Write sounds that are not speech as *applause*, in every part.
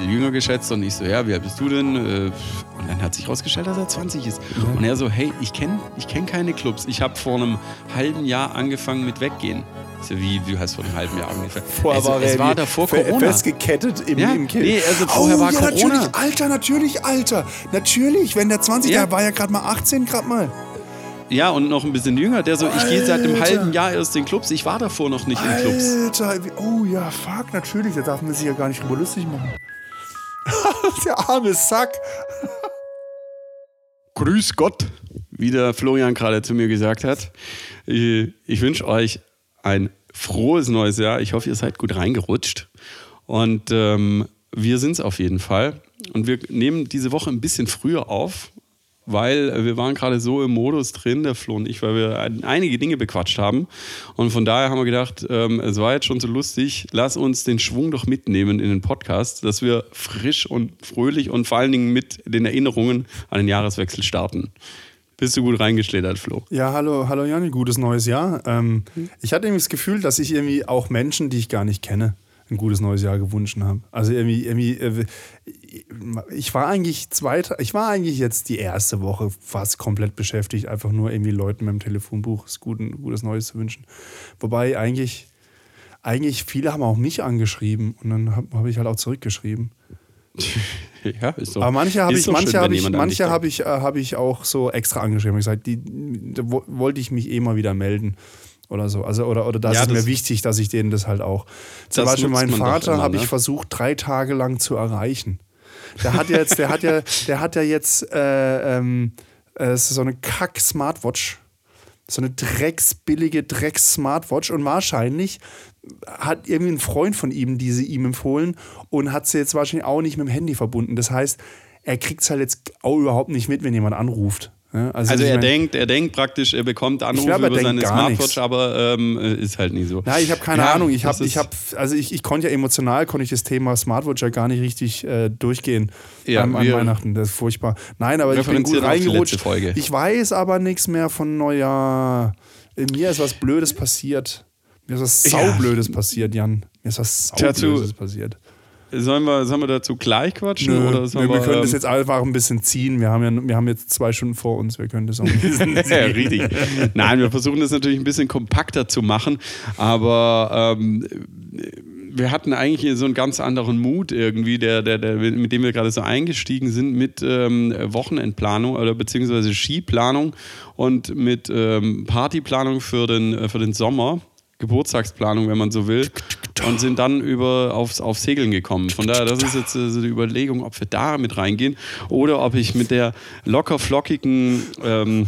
jünger geschätzt und ich so, ja, wie alt bist du denn? Äh, und dann hat sich herausgestellt, dass er 20 ist. Und er so, hey, ich kenne ich kenn keine Clubs. Ich habe vor einem halben Jahr angefangen mit Weggehen. Ich so, wie, wie heißt vor einem halben Jahr angefangen? Vorher also, war es er war davor Corona. Festgekettet im, Ja, im Kind. nee, also vorher oh, war ja, Corona. natürlich, Alter, natürlich, Alter. Natürlich, wenn der 20, Ja. der war ja gerade mal 18, gerade mal. Ja, und noch ein bisschen jünger. Der so, ich gehe seit einem Alter. halben Jahr erst in Clubs. Ich war davor noch nicht in Clubs. Alter, oh ja, fuck, natürlich, da darf man sich ja gar nicht drüber lustig machen. *laughs* der arme Sack. Grüß Gott, wie der Florian gerade zu mir gesagt hat. Ich, wünsche euch ein frohes neues Jahr. Ich hoffe, ihr seid gut reingerutscht. Und ähm, wir sind es auf jeden Fall. Und wir nehmen diese Woche ein bisschen früher auf, weil wir waren gerade so im Modus drin, der Flo und ich, weil wir ein- einige Dinge bequatscht haben. Und von daher haben wir gedacht, ähm, es war jetzt schon so lustig, lass uns den Schwung doch mitnehmen in den Podcast, dass wir frisch und fröhlich und vor allen Dingen mit den Erinnerungen an den Jahreswechsel starten. Bist du gut reingeschlittert, Flo? Ja, hallo, hallo Janni, gutes neues Jahr. Ähm, ich hatte irgendwie das Gefühl, dass ich irgendwie auch Menschen, die ich gar nicht kenne, ein gutes neues Jahr gewünscht habe. Also irgendwie, irgendwie äh, ich war eigentlich zweite, ich war eigentlich jetzt die erste Woche fast komplett beschäftigt, einfach nur irgendwie Leuten mit dem Telefonbuch das guten, gutes Neues zu wünschen. Wobei eigentlich, eigentlich viele haben auch mich angeschrieben und dann habe hab ich halt auch zurückgeschrieben. *laughs* Ja, ist doch. Aber manche habe ich, manche habe ich, manche habe ich, äh, habe ich auch so extra angeschrieben. Ich gesagt, die, da wo- wollte ich mich eh mal wieder melden oder so. Also oder oder das Ja, ist mir das- wichtig, dass ich denen das halt auch. Zum Beispiel meinen Vater habe ich ne? versucht drei Tage lang zu erreichen. Der hat ja jetzt, der hat ja, der hat ja jetzt äh, ähm, äh, so eine Kack Smartwatch. So eine drecksbillige Drecks-Smartwatch und wahrscheinlich hat irgendwie ein Freund von ihm diese ihm empfohlen und hat sie jetzt wahrscheinlich auch nicht mit dem Handy verbunden. Das heißt, er kriegt es halt jetzt auch überhaupt nicht mit, wenn jemand anruft. Ja, Also ich er mein- denkt, er denkt praktisch, er bekommt Anrufe glaub, er über seine Smartwatch, nichts. aber ähm, äh, ist halt nie so. Ja, ich habe keine Ja, Ahnung. Ich habe, ich habe, also ich, ich konnte ja emotional konnte ich das Thema Smartwatch ja gar nicht richtig äh, durchgehen Ja, an, an Weihnachten. Das ist furchtbar. Nein, aber ich bin gut reingerutscht. Ich weiß aber nichts mehr von Neujahr. Mir ist was Blödes passiert. Mir ist was saublödes passiert, Jan. Mir ist was Dazu- saublödes passiert. Sollen wir, sollen wir dazu gleich quatschen? Nö, oder wir, sollen wir können das ähm, jetzt einfach ein bisschen ziehen. Wir haben ja, wir haben jetzt zwei Stunden vor uns. Wir können das auch ein bisschen *laughs* ja, richtig. Nein, wir versuchen das natürlich ein bisschen kompakter zu machen, aber ähm, wir hatten eigentlich so einen ganz anderen Mut irgendwie, der, der, der, mit dem wir gerade so eingestiegen sind, mit ähm, Wochenendplanung oder beziehungsweise Skiplanung und mit ähm, Partyplanung für den, äh, für den Sommer. Geburtstagsplanung, wenn man so will, und sind dann über aufs, aufs Segeln gekommen. Von daher, das ist jetzt äh, so die Überlegung, ob wir da mit reingehen oder ob ich mit der locker flockigen ähm,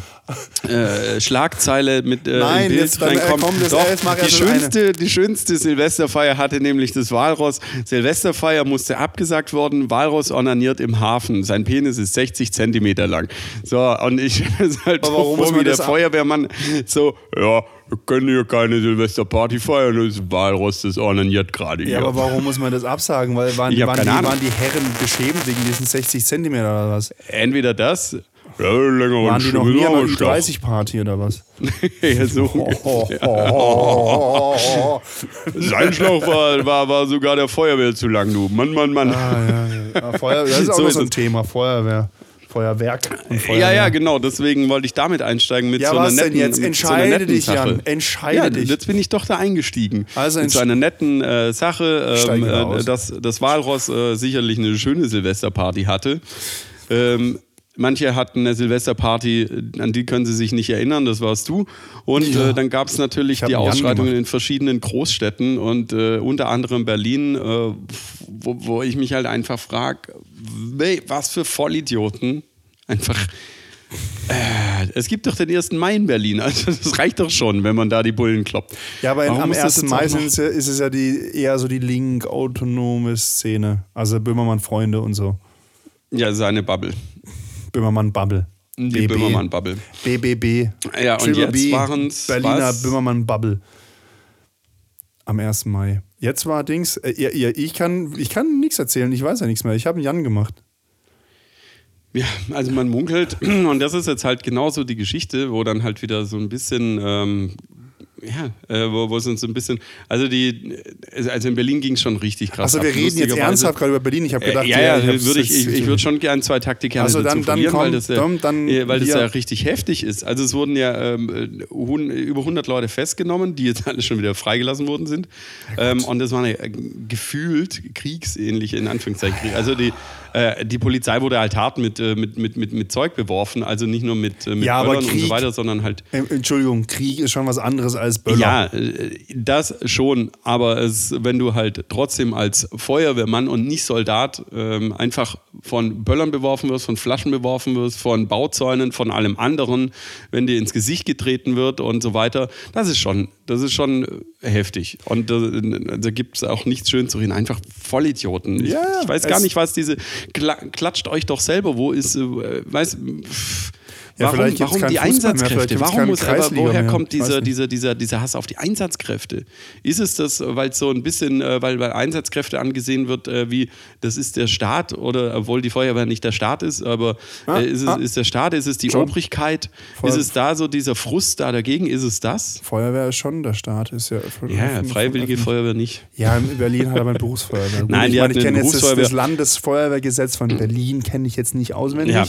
äh, Schlagzeile mit äh, Nein, im Bild jetzt dann, äh, reinkomme. komm, das- Doch, die, schönste, die schönste Silvesterfeier hatte nämlich das Walross. Silvesterfeier musste abgesagt worden. Walross onaniert im Hafen. Sein Penis ist 60 Zentimeter lang. So, und ich *laughs* halt warum vor, wie der Feuerwehrmann so, ja, wir können hier keine Silvesterparty feiern. Das Walross, das onaniert gerade hier. Ja, aber warum muss man das absagen? Weil waren, waren, die, waren die Herren beschämt wegen diesen 60 Zentimeter oder was? Entweder das, ja, länger Waren die noch nie an einer Schlauch. Ü30-Party oder was? *laughs* ja, so. *laughs* Sein Schlauch war, war, war sogar der Feuerwehr zu lang, du. Mann, Mann, Mann. Ah, ja, ja. Feuer, das ist *laughs* auch So noch ist so ein. Thema. Feuerwehr. Feuerwerk und Feuerwehr. Ja, ja, genau. Deswegen wollte ich damit einsteigen mit Ja, so einer was denn netten, jetzt? so Entscheide netten dich, Sache. Jan. Entscheide ja, dich. Jetzt bin ich doch da eingestiegen. Also mit so einer netten äh, Sache, ähm, äh, dass das Walross äh, sicherlich eine schöne Silvesterparty hatte. Ähm, Manche hatten eine Silvesterparty, an die können sie sich nicht erinnern, das warst du. Und Ja. äh, dann gab es natürlich die Ausschreitungen in verschiedenen Großstädten und äh, unter anderem Berlin, äh, wo, wo ich mich halt einfach frage, was für Vollidioten einfach äh, es gibt doch den 1. Mai in Berlin, also das reicht doch schon, wenn man da die Bullen kloppt. Ja, aber Warum am muss das 1. jetzt Mai ja- ist es ja die, eher so die link-autonome Szene. Also Böhmermann-Freunde und so. Ja, seine Bubble. Böhmermann-Bubble. Die Böhmermann-Bubble. BBB. Ja, und Triple jetzt B, waren's Berliner? Böhmermann-Bubble. Am 1. Mai. Jetzt war Dings, äh, ja, ja, ich kann, ich kann nichts erzählen, ich weiß ja nichts mehr. Ich habe einen Jan gemacht. Ja, also man munkelt, *clears throat* und das ist jetzt halt genauso die Geschichte, wo dann halt wieder so ein bisschen ähm, ja, äh, wo, wo es uns so ein bisschen, also die, also in Berlin ging es schon richtig krass. Also wir ab, reden jetzt ernsthaft gerade über Berlin. Ich habe gedacht, Äh, ja, ja, ich hab's würde ich, ich, ich würde schon gern zwei Taktiker Also dann- dann komm, weil das, ja, dann- dann äh, weil das ja richtig heftig ist. Also es wurden ja ähm, äh, hun, über 100 Leute festgenommen, die jetzt *laughs* alle schon wieder freigelassen worden sind. Ähm, und das waren ja äh, gefühlt kriegsähnliche, in Anführungszeichen, Krieg. Also die, äh, die Polizei wurde halt hart mit, äh, mit, mit, mit, mit Zeug beworfen, also nicht nur mit, äh, mit Ja, Böllern und so Krieg- weiter, sondern halt Entschuldigung, Krieg ist schon was anderes als Böller. ja, das schon, aber es, wenn du halt trotzdem als Feuerwehrmann und nicht Soldat ähm, einfach von Böllern beworfen wirst, von Flaschen beworfen wirst, von Bauzäunen, von allem anderen, wenn dir ins Gesicht getreten wird und so weiter, das ist schon, das ist schon heftig. Und äh, da gibt es auch nichts schön zu reden. Einfach Vollidioten. Ich, Ja, ich weiß gar nicht, was diese. Kla klatscht euch doch selber, wo ist, äh, weiß. pff, Ja, Warum, warum die Fußball mehr, Einsatzkräfte? gibt's Warum muss, aber woher mehr. kommt dieser, nicht. dieser, dieser, dieser Hass auf die Einsatzkräfte? Ist es das, weil es so ein bisschen, äh, weil, weil Einsatzkräfte angesehen wird, äh, wie das ist der Staat oder obwohl die Feuerwehr nicht der Staat ist, aber Ah, äh, ist, es, ah. ist der Staat, ist es die Schon. Obrigkeit? Voll. Ist es da so dieser Frust da dagegen? Ist es das? Feuerwehr ist schon der Staat. Ist ja, Ja, freiwillige Feuerwehr. Nicht. Ja, in Berlin hat aber ein *laughs* Berufsfeuerwehr. Nein, ich meine, ich kenne jetzt das, das Landesfeuerwehrgesetz von Berlin, kenne ich jetzt nicht auswendig. Ja.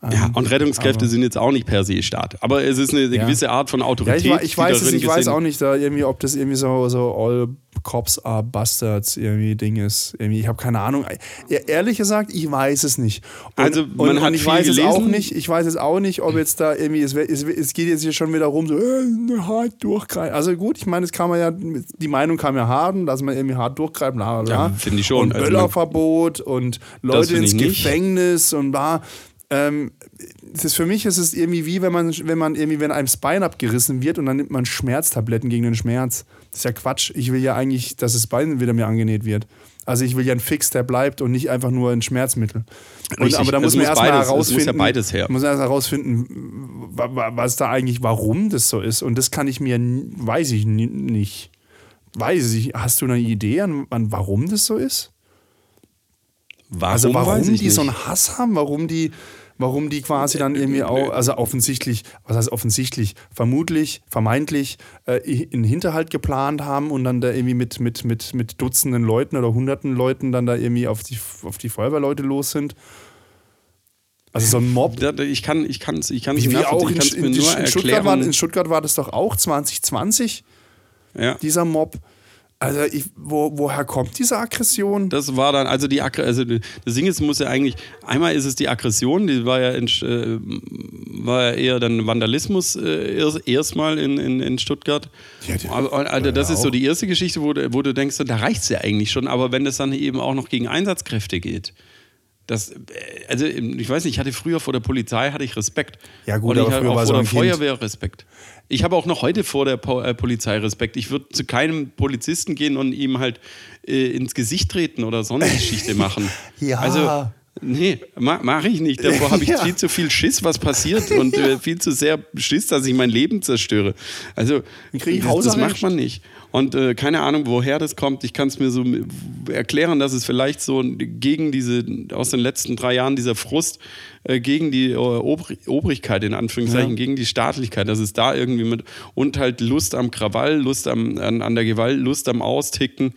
Ja, Ähm, und Rettungskräfte aber- sind jetzt auch nicht per se Staat. Aber es ist eine Ja. gewisse Art von Ja, Autorität. ich, wa- ich die weiß es, ich weiß auch nicht, da irgendwie, ob das irgendwie so, so All Cops are Bastards irgendwie Ding ist. Irgendwie, ich habe keine Ahnung. E- Ehrlich gesagt, ich weiß es nicht. Und, Also, man und, hat und ich viel weiß es auch gelesen. nicht. Ich weiß es auch nicht, ob jetzt da irgendwie es, es, es geht jetzt hier schon wieder rum so äh, hart durchgreifen. Also gut, ich meine, das kann man ja die Meinung kann man ja haben, dass man irgendwie hart durchgreift, bla bla. Ja, finde ich schon. Und Also Böllerverbot und Leute ins ich nicht. Gefängnis und bla. Ähm, ist für mich ist es irgendwie wie wenn man wenn man irgendwie wenn einem das Bein abgerissen wird und dann nimmt man Schmerztabletten gegen den Schmerz. Das ist ja Quatsch. Ich will ja eigentlich, dass das Bein wieder mir angenäht wird. Also ich will ja einen Fix, der bleibt und nicht einfach nur ein Schmerzmittel. Und, aber da muss man erstmal es muss herausfinden. ja beides her. Muss erst herausfinden, wa- wa- was da eigentlich, warum das so ist. Und das kann ich mir, weiß ich ni- nicht. Weiß ich. Hast du eine Idee an, an warum das so ist? Warum, Also warum die so nicht. einen Hass haben, warum die, warum die quasi dann irgendwie auch, also offensichtlich, was heißt offensichtlich, vermutlich, vermeintlich äh, in Hinterhalt geplant haben und dann da irgendwie mit, mit, mit, mit Dutzenden Leuten oder Hunderten Leuten dann da irgendwie auf die, auf die Feuerwehrleute los sind. Also so ein Mob. Ich kann es ich kann's, ich kann's Wie, auch in, in, mir in, nur Stuttgart war, in Stuttgart war das doch auch 2020, ja. dieser Mob. Also ich, wo, woher kommt diese Aggression? Das war dann, also die also das Ding ist, muss ja eigentlich, einmal ist es die Aggression, die war ja, in, äh, war ja eher dann Vandalismus äh, erst- erstmal in, in, in Stuttgart. Ja, die- aber, Alter, das ja ist so die erste Geschichte, wo du, wo du denkst, da reicht es ja eigentlich schon, aber wenn es dann eben auch noch gegen Einsatzkräfte geht. Das, äh, also ich weiß nicht, ich hatte früher vor der Polizei hatte ich Respekt. Ja, gut, Und aber ich hatte auch vor der Kind. Feuerwehr Respekt. Ich habe auch noch heute vor der Po- äh, Polizei Respekt. Ich würde zu keinem Polizisten gehen und ihm halt äh, ins Gesicht treten oder so eine Geschichte machen. *laughs* Ja. Also, nee, ma, mache ich nicht. Davor habe ich *laughs* Ja. viel zu viel Schiss, was passiert *laughs* und äh, viel zu sehr Schiss, dass ich mein Leben zerstöre. Also, das, das macht man nicht. Und äh, keine Ahnung, woher das kommt. Ich kann es mir so erklären, dass es vielleicht so gegen diese, aus den letzten drei Jahren, dieser Frust äh, gegen die äh, Obr Obrigkeit, in Anführungszeichen, Ja. gegen die Staatlichkeit, dass es da irgendwie mit, und halt Lust am Krawall, Lust am, an, an der Gewalt, Lust am Austicken.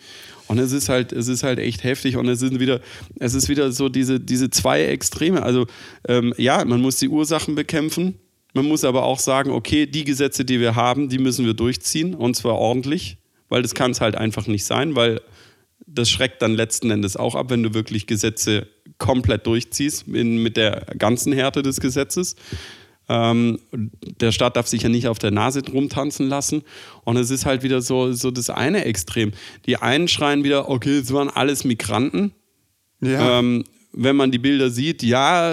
Und es ist halt, es ist halt echt heftig und es sind wieder, es ist wieder so diese, diese zwei Extreme. Also ähm, ja, man muss die Ursachen bekämpfen. Man muss aber auch sagen, okay, die Gesetze, die wir haben, die müssen wir durchziehen und zwar ordentlich, weil das kann es halt einfach nicht sein, weil das schreckt dann letzten Endes auch ab, wenn du wirklich Gesetze komplett durchziehst in, mit der ganzen Härte des Gesetzes. Ähm, der Staat darf sich ja nicht auf der Nase rumtanzen lassen. Und es ist halt wieder so, so das eine Extrem. Die einen schreien wieder, okay, es waren alles Migranten. Ja. Ähm, wenn man die Bilder sieht, ja,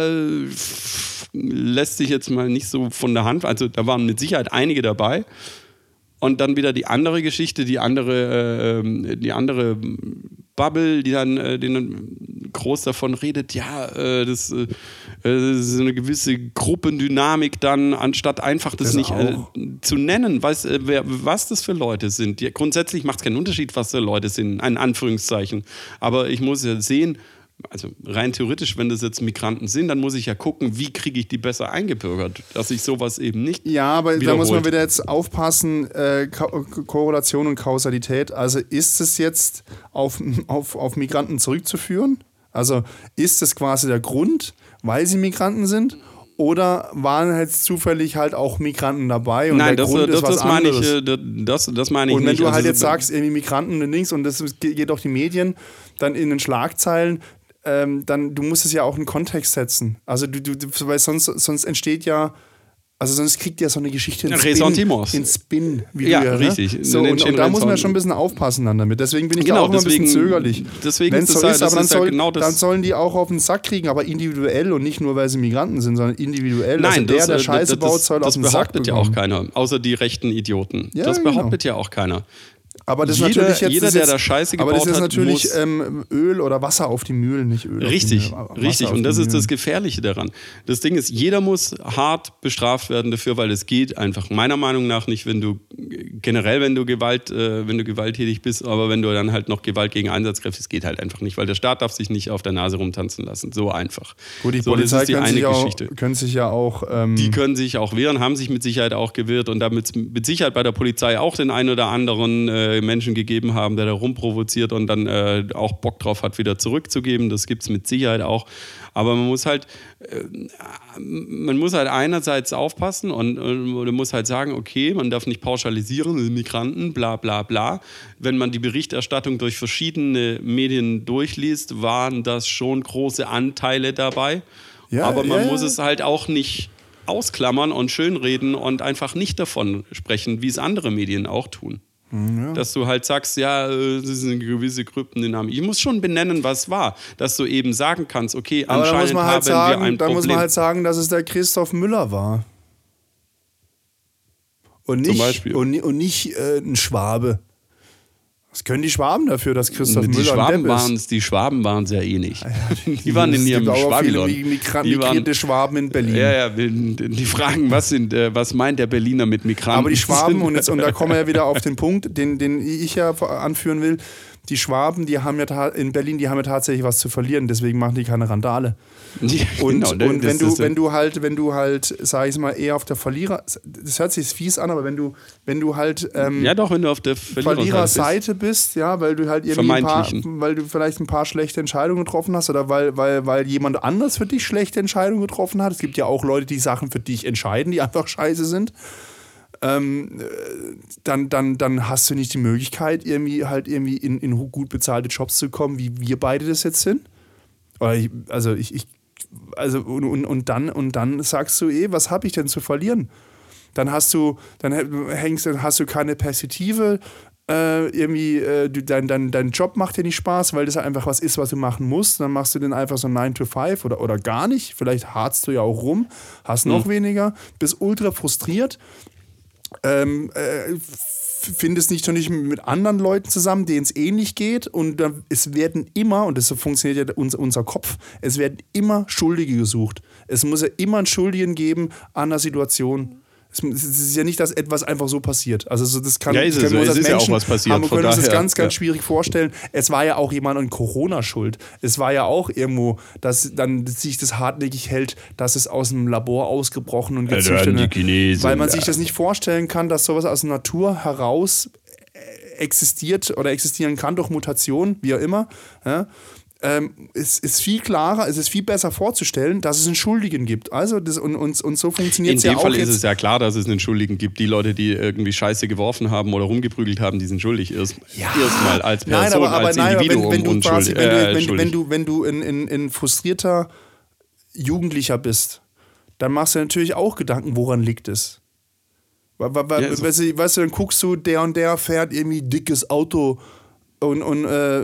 lässt sich jetzt mal nicht so von der Hand. Also da waren mit Sicherheit einige dabei. Und dann wieder die andere Geschichte, die andere, äh, ähm, die andere Bubble, die dann, äh, die dann groß davon redet, ja, äh, das, äh, das ist eine gewisse Gruppendynamik dann, anstatt einfach das, Das nicht äh, zu nennen, was, äh, wer, was das für Leute sind. Ja, grundsätzlich macht es keinen Unterschied, was für Leute sind, in Anführungszeichen. Aber ich muss ja sehen, also rein theoretisch, wenn das jetzt Migranten sind, dann muss ich ja gucken, wie kriege ich die besser eingebürgert, dass ich sowas eben nicht. Ja, aber da wiederholt. muss man wieder jetzt aufpassen, äh, Ko Korrelation und Kausalität. Also ist es jetzt auf, auf, auf Migranten zurückzuführen? Also ist es quasi der Grund, weil sie Migranten sind? Oder waren jetzt zufällig halt auch Migranten dabei? Und Nein, das, Grund das, ist was das meine ich, anderes? äh, das, das meine ich Und wenn nicht. du halt Also, jetzt sagst, irgendwie Migranten und links und das geht auch die Medien, dann in den Schlagzeilen, ähm, dann du musst es ja auch in Kontext setzen. Also du, du, weil sonst, sonst entsteht ja, also sonst kriegt ja so eine Geschichte einen Ressentiments. in Spin. Wie Ja, du richtig. So, Dann und, und da muss man ja schon ein bisschen aufpassen dann damit. Deswegen bin ich Genau, auch immer ein bisschen zögerlich. deswegen Wenn ist es das so ja- ist, das aber dann, ist ja soll, genau das- dann sollen die auch auf den Sack kriegen, aber individuell und nicht nur, weil sie Migranten sind, sondern individuell. also Nein, der, das, der äh, Scheiße das, baut, soll das auf den Sack behauptet ja auch keiner, außer die rechten Idioten. Ja, das genau. behauptet ja auch keiner. Aber das ist Jeder- natürlich jetzt, jeder, ist der da Scheiße Aber das gebaut ist hat, natürlich muss- ähm, Öl oder Wasser auf die Mühlen, nicht Öl. Richtig, Mühlen, richtig. Und das ist das. Gefährliche daran. Das Ding ist, jeder muss hart bestraft werden dafür, weil es geht einfach meiner Meinung nach nicht, wenn du generell, wenn du Gewalt, äh, wenn du gewalttätig bist, aber wenn du dann halt noch Gewalt gegen Einsatzkräfte, es geht halt einfach nicht, weil der Staat darf sich nicht auf der Nase rumtanzen lassen. So einfach. Gut, die so, Polizei ist die können, eine sich auch, können sich ja auch. Ähm, Die können sich auch wehren, haben sich mit Sicherheit auch gewehrt und damit mit Sicherheit bei der Polizei auch den einen oder anderen äh, Menschen gegeben haben, der da rumprovoziert und dann äh, auch Bock drauf hat, wieder zurückzugeben. Das gibt es mit Sicherheit auch. Aber man muss halt, äh, man muss halt einerseits aufpassen und, und man muss halt sagen, okay, man darf nicht pauschalisieren, äh, Migranten, bla bla bla. Wenn man die Berichterstattung durch verschiedene Medien durchliest, waren das schon große Anteile dabei. Ja, Aber man ja, muss es halt auch nicht ausklammern und schönreden und einfach nicht davon sprechen, wie es andere Medien auch tun. Hm, Dass du halt sagst, ja, äh, das sind gewisse Kryptendynamik. Ich muss schon benennen, was war. Dass du eben sagen kannst, okay, aber anscheinend halt haben wir sagen, ein da Problem. muss man halt sagen, dass es der Christoph Müller war. Und nicht. Und, und nicht äh, ein Schwabe. Was können die Schwaben dafür, dass Christoph die, Müller Schwaben ein Depp ist? die Schwaben waren es ja eh nicht. *laughs* die waren in ihrem Schwabilon. Mi- Migra Die waren- migrierte Schwaben in Berlin. Ja, ja, die fragen, was, sind, äh, was meint der Berliner mit Migranten? Aber die *laughs* Schwaben, und, jetzt, und da kommen wir ja wieder auf den Punkt, den, den ich ja anführen will, die Schwaben, die haben ja in Berlin, die haben ja tatsächlich was zu verlieren, deswegen machen die keine Randale. *laughs* Ja, Und, genau, und wenn, du, wenn du halt, wenn du halt, sag ich mal, eher auf der Verlierer, das hört sich fies an, aber wenn du, wenn du halt ähm, Ja, doch, wenn du auf der Verliererseite bist. Ja, weil du halt irgendwie ein paar, weil du vielleicht ein paar schlechte Entscheidungen getroffen hast oder weil, weil, weil jemand anders für dich schlechte Entscheidungen getroffen hat. Es gibt ja auch Leute, die Sachen für dich entscheiden, die einfach scheiße sind. Ähm, äh, dann, dann, dann hast du nicht die Möglichkeit, irgendwie halt irgendwie in, in gut bezahlte Jobs zu kommen, wie wir beide das jetzt sind. Ich, also ich, ich also und, und, und dann und dann sagst du eh, was habe ich denn zu verlieren? Dann hast du, dann hängst, dann hast du keine Perspektive. Äh, irgendwie, äh, dein, dein, dein Job macht dir nicht Spaß, weil das einfach was ist, was du machen musst. Dann machst du den einfach so 9 to 5 oder, oder gar nicht. Vielleicht harzt du ja auch rum, hast noch weniger, bist ultra frustriert. Ähm, äh, findest nicht nicht mit anderen Leuten zusammen, denen es ähnlich geht. Und dann, es werden immer, und das funktioniert ja unser, unser Kopf, es werden immer Schuldige gesucht. Es muss ja immer einen Schuldigen geben an der Situation. Es ist ja nicht, dass etwas einfach so passiert. Also so, das kann Ja, ist es können so. wir uns als ist ja auch Menschen was passiert, Haben, wir können uns das daher, ganz, ganz ja. schwierig vorstellen. Es war ja auch jemand an Corona schuld. Es war ja auch irgendwo, dass dann sich das hartnäckig hält, dass es aus dem Labor ausgebrochen und gezüchtet wird. Weil man sich das nicht vorstellen kann, dass sowas aus der Natur heraus äh, existiert oder existieren kann durch Mutation, wie auch immer. Ja. Ähm, es ist viel klarer, es ist viel besser vorzustellen, dass es einen Schuldigen gibt. Also das, und, und, und so funktioniert In es ja dem auch Fall ist es ja klar, dass es einen Schuldigen gibt. Die Leute, die irgendwie Scheiße geworfen haben oder rumgeprügelt haben, die sind schuldig. Erst, Erstmal als Person, nein, aber, aber, als nein, aber Individuum wenn, wenn du quasi, wenn, äh, du, wenn, schuldig. wenn du, wenn du ein, ein, ein frustrierter Jugendlicher bist, dann machst du natürlich auch Gedanken, woran liegt es. Weil, weil, Ja, so. weißt, du, weißt du, dann guckst du, der und der fährt irgendwie dickes Auto und, und äh,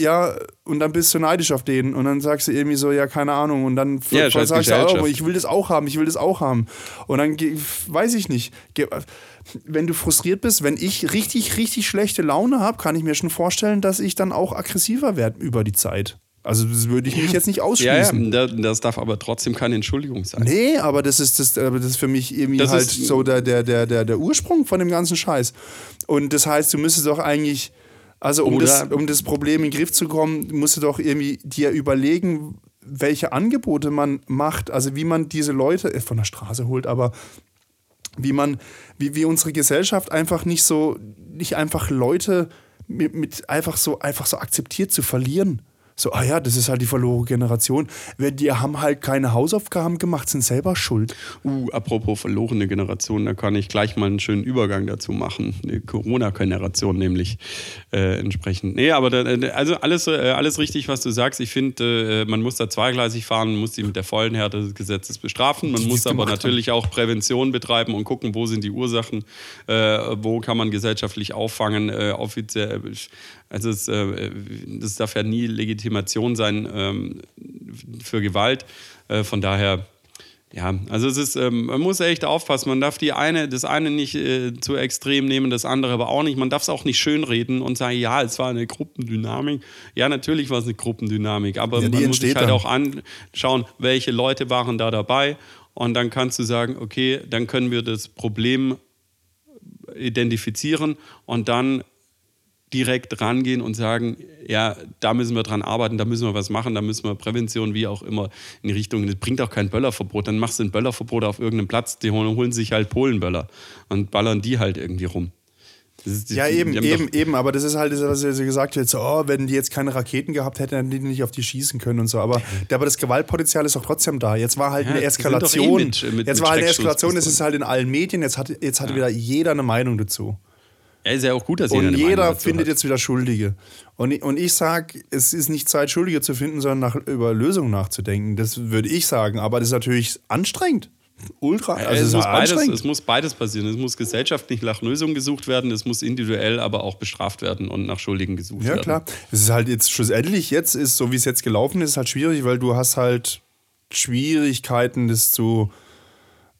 ja, und dann bist du neidisch auf den und dann sagst du irgendwie so, ja, keine Ahnung, und dann Ja, sagst du auch, Gesellschaft. ich will das auch haben, ich will das auch haben. Und dann weiß ich nicht. Wenn du frustriert bist, wenn ich richtig, richtig schlechte Laune habe, kann ich mir schon vorstellen, dass ich dann auch aggressiver werde über die Zeit. Also das würde ich mich jetzt nicht ja, ja, ausschließen. da- das darf aber trotzdem keine Entschuldigung sein. Nee, aber das ist, das, das ist für mich irgendwie Das halt so der, der, der, der, der Ursprung von dem ganzen Scheiß. Und das heißt, du müsstest doch eigentlich, Also um das, um das Problem in den Griff zu kommen, musst du doch irgendwie dir überlegen, welche Angebote man macht, also wie man diese Leute äh, von der Straße holt, aber wie man, wie, wie unsere Gesellschaft einfach nicht so, nicht einfach Leute mit, mit einfach so, einfach so akzeptiert zu verlieren. So, ah ja, das ist halt die verlorene Generation. Die haben halt keine Hausaufgaben gemacht, sind selber schuld. Uh, apropos verlorene Generation, da kann ich gleich mal einen schönen Übergang dazu machen. Eine Corona-Generation nämlich äh, entsprechend. Nee, aber da, äh, also alles, äh, alles richtig, was du sagst. Ich finde, äh, man muss da zweigleisig fahren, man muss die mit der vollen Härte des Gesetzes bestrafen. Man Die muss aber natürlich auch Prävention betreiben und gucken, wo sind die Ursachen, äh, wo kann man gesellschaftlich auffangen, äh, offiziell. Also es, äh, das darf ja nie Legitimation sein ähm, für Gewalt. Äh, von daher, ja, also es ist, ähm, man muss echt aufpassen. Man darf die eine, das eine nicht äh, zu extrem nehmen, das andere aber auch nicht. Man darf es auch nicht schönreden und sagen, ja, es war eine Gruppendynamik. Ja, natürlich war es eine Gruppendynamik, aber Ja, man muss sich halt dann. auch anschauen, welche Leute waren da dabei. Und dann kannst du sagen, okay, dann können wir das Problem identifizieren und dann direkt rangehen und sagen, ja, da müssen wir dran arbeiten, da müssen wir was machen, da müssen wir Prävention, wie auch immer, in die Richtung. Das bringt auch kein Böllerverbot. Dann machst du ein Böllerverbot auf irgendeinem Platz, die holen, holen sich halt Polenböller und ballern die halt irgendwie rum. Ist- Ja, die- eben, die eben, eben. Aber das ist halt, das, was ihr gesagt habt, so, oh, wenn die jetzt keine Raketen gehabt hätten, hätten die nicht auf die schießen können und so. Aber, aber das Gewaltpotenzial ist doch trotzdem da. Jetzt war halt Ja, eine die doch eh Eskalation. mit- mit- jetzt mit war halt eine Eskalation, das ist halt in allen Medien. Jetzt hat, jetzt hat wieder jeder eine Meinung dazu. Ja, ist ja auch gut, dass jeder Und jeder findet hat. jetzt wieder Schuldige. Und, ich- und ich sage, es ist nicht Zeit, Schuldige zu finden, sondern nach, über Lösungen nachzudenken. Das würde ich sagen. Aber das ist natürlich anstrengend. Ultra. Ja, Also es, es muss beides, es muss beides passieren. Es muss gesellschaftlich nach Lösungen gesucht werden, es muss individuell aber auch bestraft werden und nach Schuldigen gesucht Ja, werden. klar. Es ist halt jetzt schlussendlich, jetzt ist, so wie es jetzt gelaufen ist, halt schwierig, weil du hast halt Schwierigkeiten, das zu,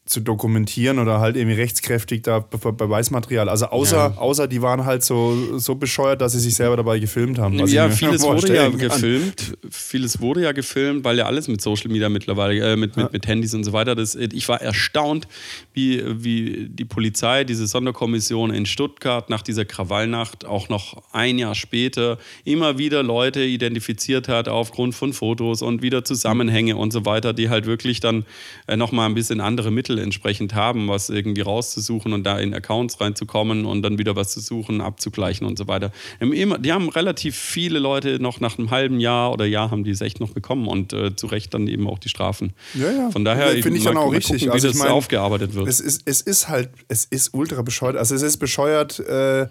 zu dokumentieren oder halt irgendwie rechtskräftig da Be- Beweismaterial. Also außer, Ja. außer die waren halt so, so bescheuert, dass sie sich selber dabei gefilmt haben. ja, vieles wurde ja kann. gefilmt. Vieles wurde ja gefilmt, weil ja alles mit Social Media mittlerweile, äh, mit, mit, mit Handys und so weiter. Das, ich war erstaunt, wie, wie die Polizei, diese Sonderkommission in Stuttgart nach dieser Krawallnacht, auch noch ein Jahr später, immer wieder Leute identifiziert hat aufgrund von Fotos und wieder Zusammenhänge und so weiter, die halt wirklich dann äh, nochmal ein bisschen andere Mittel entsprechend haben, was irgendwie rauszusuchen und da in Accounts reinzukommen und dann wieder was zu suchen, abzugleichen und so weiter. Die haben relativ viele Leute noch nach einem halben Jahr oder Jahr haben die es echt noch bekommen und äh, zu Recht dann eben auch die Strafen. Ja, ja. Von daher finde ich mal- dann auch mal richtig. Gucken, wie Also ich das meine, aufgearbeitet wird. Es ist, es ist halt, es ist ultra bescheuert. Also es ist bescheuert, äh,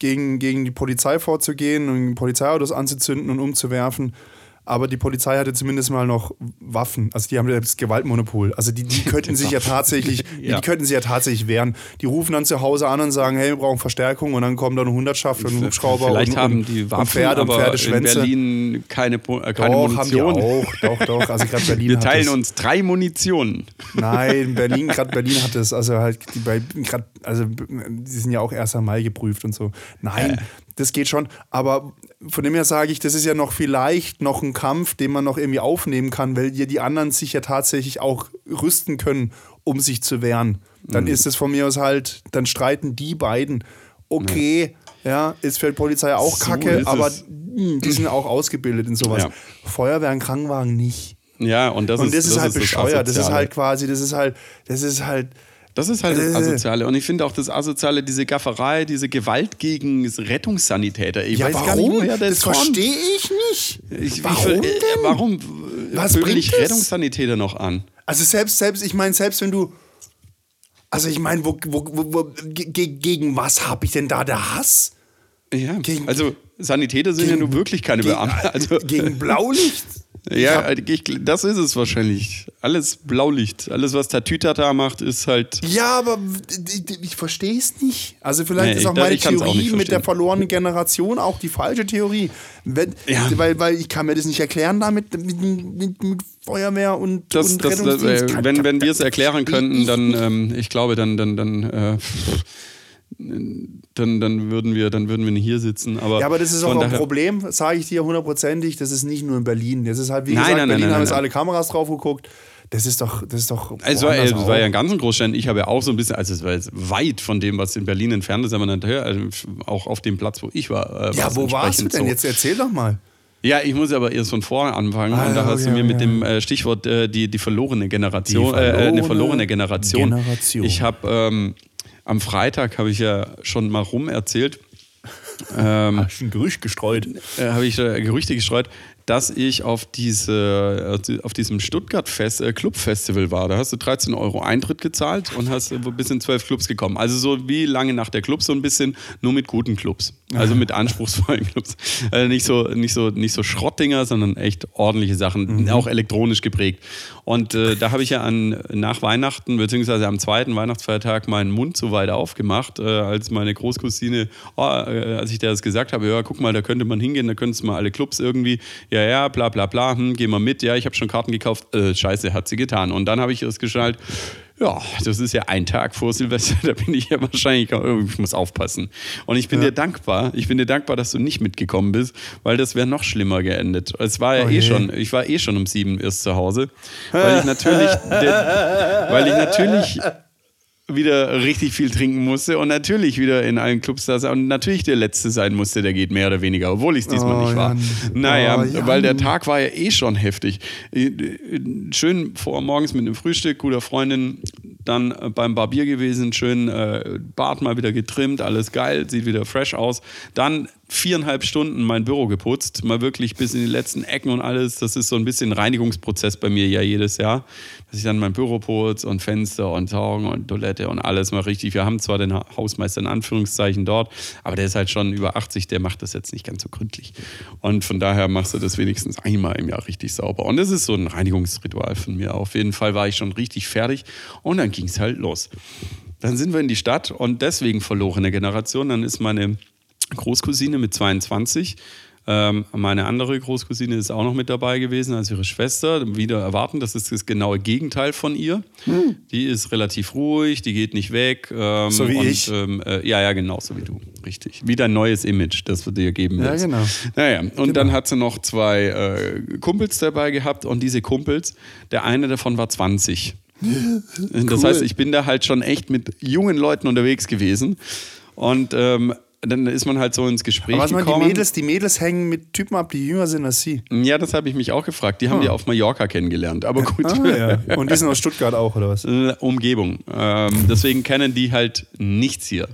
gegen, gegen die Polizei vorzugehen und Polizeiautos anzuzünden und umzuwerfen. Aber die Polizei hatte zumindest mal noch Waffen. Also die haben das Gewaltmonopol. Also die, die könnten sich ja tatsächlich, *laughs* Ja. die könnten sich ja tatsächlich wehren. Die rufen dann zu Hause an und sagen, hey, wir brauchen Verstärkung und dann kommen da eine Hundertschaft und ein Hubschrauber Vielleicht und, haben die Waffen, und Pferde und aber in Pferdeschwänze. Berlin keine, äh, keine doch, haben die Munition. auch. Doch, doch. Also gerade *laughs* Berlin Wir teilen uns drei Munitionen. Nein, *laughs* Berlin, gerade Berlin hat es, also halt, die bei, grad, also die sind ja auch erst am Mai geprüft und so. Nein, das geht schon. Aber von dem her sage ich, das ist ja noch vielleicht noch ein Kampf, den man noch irgendwie aufnehmen kann, weil ja die anderen sich ja tatsächlich auch rüsten können, um sich zu wehren. Dann ist es von mir aus halt, dann streiten die beiden. Okay, ja, ist für die Polizei auch So kacke, ist aber es. mh, die sind auch ausgebildet in sowas. Ja. Feuerwehr und Krankenwagen nicht. Ja, und das Und ist das ist halt das bescheuert. Das ist Asoziale. halt quasi, das ist halt, das ist halt. Das ist halt das Äh. Asoziale. Und ich finde auch das Asoziale, diese Gafferei, diese Gewalt gegen Rettungssanitäter. Ich Ja, weiß warum? gar nicht, woher das, das verstehe ich nicht. Ich, warum ich, denn? äh, Warum Was pöbel bringt ich? Rettungssanitäter noch an? Also selbst, selbst, ich meine, selbst wenn du. Also ich meine, wo, wo, wo, wo, ge- ge- gegen was habe ich denn da der Hass? Ja, Gegen- also Sanitäter sind ja gegen- nun wirklich keine Gegen, Beamte. Also, gegen *laughs* Blaulicht? ja, ich, das ist es wahrscheinlich. Alles Blaulicht. Alles, was Tatütata macht, ist halt. Ja, aber ich, ich verstehe es nicht. Also vielleicht Nee, ist auch meine auch Theorie nicht mit der verlorenen Generation auch die falsche Theorie. Wenn, Ja. weil, weil ich kann mir das nicht erklären da mit, mit, mit, Feuerwehr und, Das, und das, Rettungsdienst. äh, wenn wenn wir es erklären könnten, dann, ähm, ich glaube, dann, dann, dann, äh, dann, dann würden wir, dann würden wir nicht hier sitzen. Aber, Ja, aber das ist auch ein Problem, sage ich dir hundertprozentig. Das ist nicht nur in Berlin. Das ist halt, wie Nein, gesagt, nein, Berlin nein, haben nein, jetzt nein. alle Kameras drauf geguckt. Das ist doch, das ist doch. Es war, es war ja ein ganz Großstädten. Ich habe ja auch so ein bisschen, also es war jetzt weit von dem, was in Berlin entfernt ist, aber natürlich also auch auf dem Platz, wo ich war. Äh, Ja, wo warst du denn? so. Jetzt erzähl doch mal. Ja, ich muss aber erst von vorne anfangen. Ah, und da ja, hast du okay, mir mit okay. dem äh, Stichwort äh, die, die verlorene Generation, Die äh, äh, eine verlorene verlorene Generation. Generation. Ich habe ähm, am Freitag habe ich ja schon mal rum erzählt. Ähm, *laughs* Hast du ein Gerücht gestreut? äh, habe ich äh, Gerüchte gestreut, dass ich auf, diese, äh, auf diesem Stuttgart Fest, äh, Club Festival war. Da hast du 13 Euro Eintritt gezahlt und hast äh, bis in zwölf Clubs gekommen. Also so wie lange nach der Club, so ein bisschen nur mit guten Clubs. Also mit anspruchsvollen Clubs. Also nicht so, nicht so, nicht so Schrottdinger, sondern echt ordentliche Sachen, auch elektronisch geprägt. Und äh, da habe ich ja an, nach Weihnachten, beziehungsweise am zweiten Weihnachtsfeiertag meinen Mund so weit aufgemacht, äh, als meine Großcousine, oh, als ich dir das gesagt habe, ja, guck mal, da könnte man hingehen, da könntest du mal alle Clubs irgendwie, ja, ja, bla bla bla, hm, geh mal mit, ja, ich habe schon Karten gekauft, äh, scheiße, hat sie getan. Und dann habe ich es geschnallt, ja, das ist ja ein Tag vor Silvester, *laughs* da bin ich ja wahrscheinlich, ich muss aufpassen. Und ich bin dir dankbar, ich bin dir dankbar, dass du nicht mitgekommen bist, weil das wäre noch schlimmer geendet. Es war ja Oh eh schon, ich war eh schon um sieben erst zu Hause, weil *laughs* ich natürlich, der, weil ich natürlich wieder richtig viel trinken musste und natürlich wieder in allen Clubs da sein und natürlich der Letzte sein musste, der geht mehr oder weniger, obwohl ich es diesmal Oh, nicht war. Jan. Naja, Oh, Jan. weil der Tag war ja eh schon heftig. Schön vor morgens mit einem Frühstück, guter Freundin, dann äh, beim Barbier gewesen, schön äh, Bart mal wieder getrimmt, alles geil, sieht wieder fresh aus. Dann viereinhalb Stunden mein Büro geputzt, mal wirklich bis in die letzten Ecken und alles. Das ist so ein bisschen Reinigungsprozess bei mir ja jedes Jahr, dass ich dann mein Büro putze und Fenster und Saugen und Toilette und alles mal richtig. Wir haben zwar den Ha- Hausmeister in Anführungszeichen dort, aber der ist halt schon über 80, der macht das jetzt nicht ganz so gründlich. Und von daher machst du das wenigstens einmal im Jahr richtig sauber. Und das ist so ein Reinigungsritual von mir. Auf jeden Fall war ich schon richtig fertig und dann ging es halt los. Dann sind wir in die Stadt und deswegen verlorene Generation. Dann ist meine Großcousine mit 22. Ähm, meine andere Großcousine ist auch noch mit dabei gewesen als ihre Schwester. Wieder erwarten, das ist das genaue Gegenteil von ihr. Die ist relativ ruhig, die geht nicht weg. Ähm, So wie und, ich. Ähm, äh, ja, ja, genau, so wie du. Richtig. Wie dein neues Image, das wir dir geben Ja, willst. genau. Naja, und dann hat sie noch zwei äh, Kumpels dabei gehabt und diese Kumpels, der eine davon war 20. *laughs* Das Cool. heißt, ich bin da halt schon echt mit jungen Leuten unterwegs gewesen. Und ähm, dann ist man halt so ins Gespräch Aber was man, die gekommen. Mädels, die Mädels hängen mit Typen ab, die jünger sind als sie. ja, das habe ich mich auch gefragt. Die haben die auf Mallorca kennengelernt. Aber gut, Ah, ja. *laughs* Und die sind aus Stuttgart auch, oder was? äh, Umgebung. Ähm, deswegen kennen die halt nichts hier.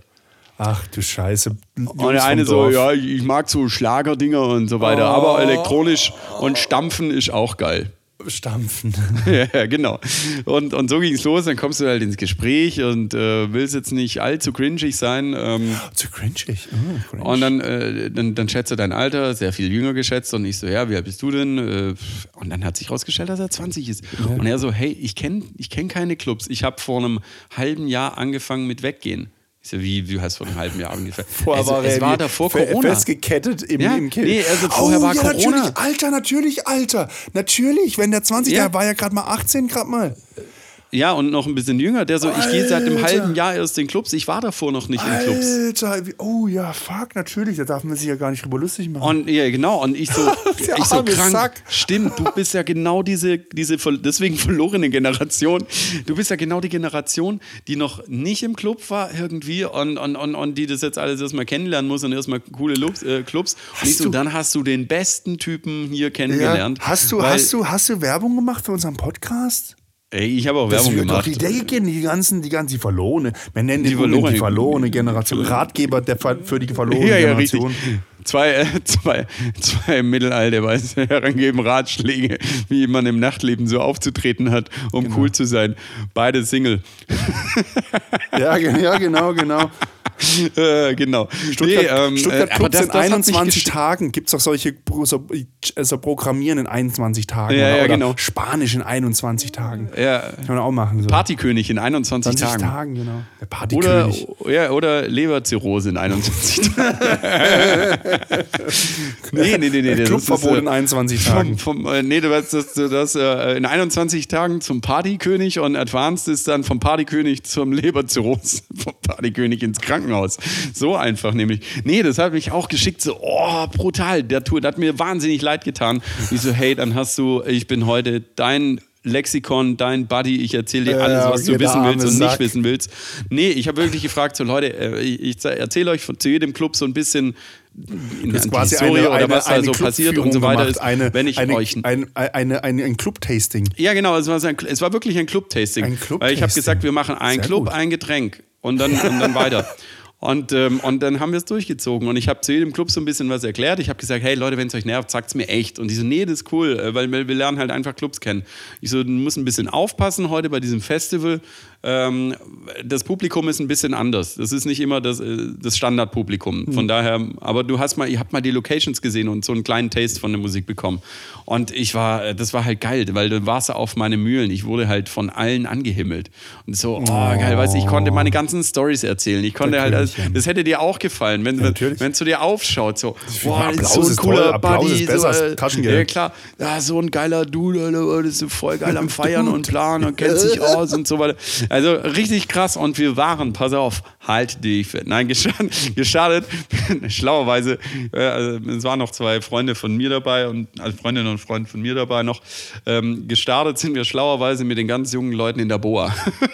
Ach du Scheiße. Und der eine so, ja, ich mag so Schlagerdinger und so weiter, Oh. aber elektronisch und Stampfen ist auch geil. Stampfen. *laughs* ja, ja, genau. Und, und so ging es los, dann kommst du halt ins Gespräch und äh, willst jetzt nicht allzu cringig sein. Ähm, Zu cringig. Oh, cringe. und dann, äh, dann, dann schätze dein Alter, sehr viel jünger geschätzt. Und ich so, ja, wie alt bist du denn? Äh, und dann hat sich herausgestellt, dass er 20 ist. Und er so, hey, ich kenne ich kenn keine Clubs. Ich habe vor einem halben Jahr angefangen mit Weggehen. Ich so, wie, wie heißt vor einem halben Jahr angefangen? *laughs* Vorher also, war es er war davor Corona. Festgekettet im, Ja, im Kind. nee, also vorher oh, war ja, Corona. Natürlich, Alter, natürlich, Alter. Natürlich, wenn der 20, Ja. der war ja gerade mal 18, gerade mal. Ja, und noch ein bisschen jünger. Der so, ich gehe seit einem Alter. halben Jahr erst in Clubs. Ich war davor noch nicht in Clubs. Alter, oh ja, fuck, natürlich, da darf man sich ja gar nicht drüber lustig machen. Und ja, genau. Und ich so, *laughs* ich so krank. Sack. Stimmt, du bist ja genau diese, diese deswegen verlorene Generation. Du bist ja genau die Generation, die noch nicht im Club war irgendwie und, und, und, und die das jetzt alles erstmal kennenlernen muss und erstmal coole Lubs, äh, Clubs. Und ich so, du- dann hast du den besten Typen hier ja. kennengelernt. Hast, du, hast, du, hast du Werbung gemacht für unseren Podcast? Ey, ich habe auch Das Werbung doch gemacht. die Decke gehen, die ganzen, die ganzen, die verlorene. Man nennt Die verlorene, die verlorene Generation. Ratgeber der, für die verlorene Ja, ja, richtig. Generation. Zwei, äh, zwei, zwei mittelalte weiße *laughs* Herren geben Ratschläge, wie man im Nachtleben so aufzutreten hat, um Genau. cool zu sein. Beide Single. Ja, ja, genau, genau. *laughs* äh, genau. Stuttgart, Nee, ähm, Stuttgart äh, Clubs das- in das hat mich 21 gest- Tagen. Gibt es auch solche so, so Programmieren in 21 Tagen? Ja, oder, ja, oder genau. Spanisch in 21 Tagen. Ja, Kann man auch machen. So. Partykönig in 21 20 Tagen. Tagen, genau. Der Oder, Partykönig. ja, oder Leberzirrhose in 21 *laughs* Tagen. nee, nee, nee, nee. das Clubverbot ist, äh, in 21 Vom, Tagen. vom, äh, nee, du weißt, dass du das äh, in 21 Tagen zum Partykönig und Advanced ist dann vom Partykönig zum Leberzirrhose, vom Partykönig ins Krankenhaus. So einfach nämlich. Nee, das hat mich auch geschickt, so, oh, brutal. Der Tour, das hat mir wahnsinnig leid getan. Ich so, hey, dann hast du, ich bin heute dein Lexikon, dein Buddy, ich erzähle dir alles, was du wissen willst und nicht wissen willst. Nee, ich habe wirklich gefragt, so Leute, äh, ich, erzähle euch von, zu jedem Club so ein bisschen in Das quasi Historie eine, oder eine, was da eine so passiert und so weiter ist, Eine, wenn ich eine, euch ein, eine, eine, ein Club-Tasting. ja, genau. Es war, ein, es war wirklich ein Club-Tasting. Ein Club-Tasting. Weil ich habe gesagt, wir machen einen Sehr Club, gut. ein Getränk und dann, und dann weiter. *laughs* Und, ähm, und dann haben wir es durchgezogen. Und ich habe zu jedem Club so ein bisschen was erklärt. Ich habe gesagt, hey Leute, wenn es euch nervt, sagt es mir echt. Und die so, nee, das ist cool, äh, weil wir, lernen halt einfach Clubs kennen. Ich so, du musst ein bisschen aufpassen heute bei diesem Festival. Ähm, das Publikum ist ein bisschen anders. Das ist nicht immer das, äh, das Standardpublikum. Hm. Von daher, aber du hast mal, ihr habt mal die Locations gesehen und so einen kleinen Taste von der Musik bekommen. Und ich war, äh, das war halt geil, weil du warst auf meine Mühlen. Ich wurde halt von allen angehimmelt. Und so, oh, geil, weißt du, ich konnte meine ganzen Stories erzählen. Ich konnte halt, Natürlich. das hätte dir auch gefallen, wenn, natürlich. wenn es zu dir aufschaut, so, boah, so ein cooler Buddy, ist besser als so, äh, Taschengeld. Ja, klar, ja, so ein geiler Dude, Alter, das ist voll geil am *laughs* Feiern und Planen und kennt sich *laughs* aus und so weiter. Also richtig krass und wir waren, pass auf, halt fest. Nein, gestartet, *laughs* gestartet *laughs* schlauerweise, äh, also, es waren noch zwei Freunde von mir dabei und also Freundinnen und Freunde von mir dabei noch. Ähm, gestartet sind wir schlauerweise mit den ganz jungen Leuten in der Boa.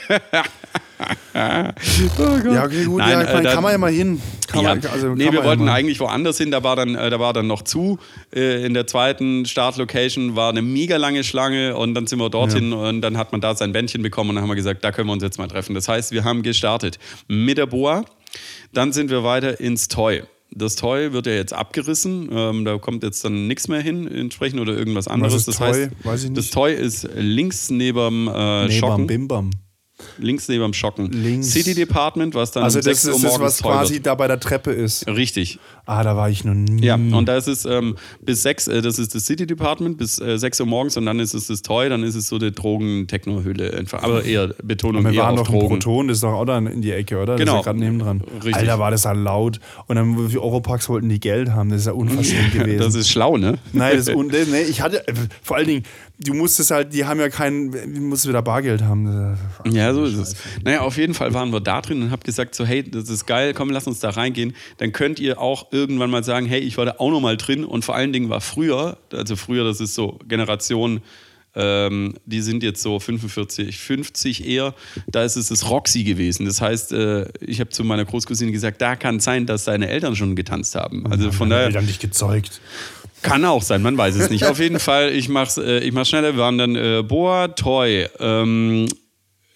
*laughs* oh Gott. Ja, okay, gut. Nein, ja, ich äh, meine, da- kann man ja mal hin. Kann ja, man, also, nee, kann wir wollten ja eigentlich woanders hin, da war dann, äh, da war dann noch zu. Äh, in der zweiten Startlocation war eine mega lange Schlange und dann sind wir dorthin und dann hat man da sein Bändchen bekommen und dann haben wir gesagt, da können wir uns jetzt mal treffen. Das heißt, wir haben gestartet mit der Boa, dann sind wir weiter ins Toy. Das Toy wird ja jetzt abgerissen, ähm, da kommt jetzt dann nichts mehr hin entsprechend oder irgendwas anderes. ist das Toy? heißt, Weiß ich das. Toy ist links neben äh, Nee, Schocken. bim, bam. Links neben Schocken. Links. City Department, was dann Also um das 6 Uhr ist das, morgens was Toy quasi wird. da bei der Treppe ist. Richtig. Ah, da war ich noch nie. Ja, und da ist es ähm, bis sechs, äh, das ist das City Department, bis äh, 6 Uhr morgens und dann ist es das Toy, dann ist es so die Drogen-Techno-Hülle. einfach. Aber eher Betonung wir eher waren noch Drogen. Proton, das ist doch auch da in die Ecke, oder? Genau. Das ist ja gerade nebendran. Richtig. Alter, war das da laut. Und dann die Europax wollten die Geld haben, das ist ja unverschämt *laughs* gewesen. Das ist schlau, ne? Nein, das ist un nee, ich hatte, äh, vor allen Dingen, du musstest halt, die haben ja kein, du musst wieder Bargeld haben. Ja, so ist es. Naja, auf jeden Fall waren wir da drin und hab gesagt so, hey, das ist geil, komm, lass uns da reingehen. Dann könnt ihr auch irgendwann mal sagen, hey, ich war da auch noch mal drin und vor allen Dingen war früher, also früher, das ist so Generation, ähm, die sind jetzt so 45, 50 eher, da ist es das Roxy gewesen. Das heißt, äh, ich habe zu meiner Großcousine gesagt, da kann sein, dass deine Eltern schon getanzt haben. Also von daher Eltern dich gezeugt. Kann auch sein, man weiß es nicht. Auf jeden Fall, ich mach's, äh, ich mach's schneller. Wir waren dann äh, Boa, Toy, ähm,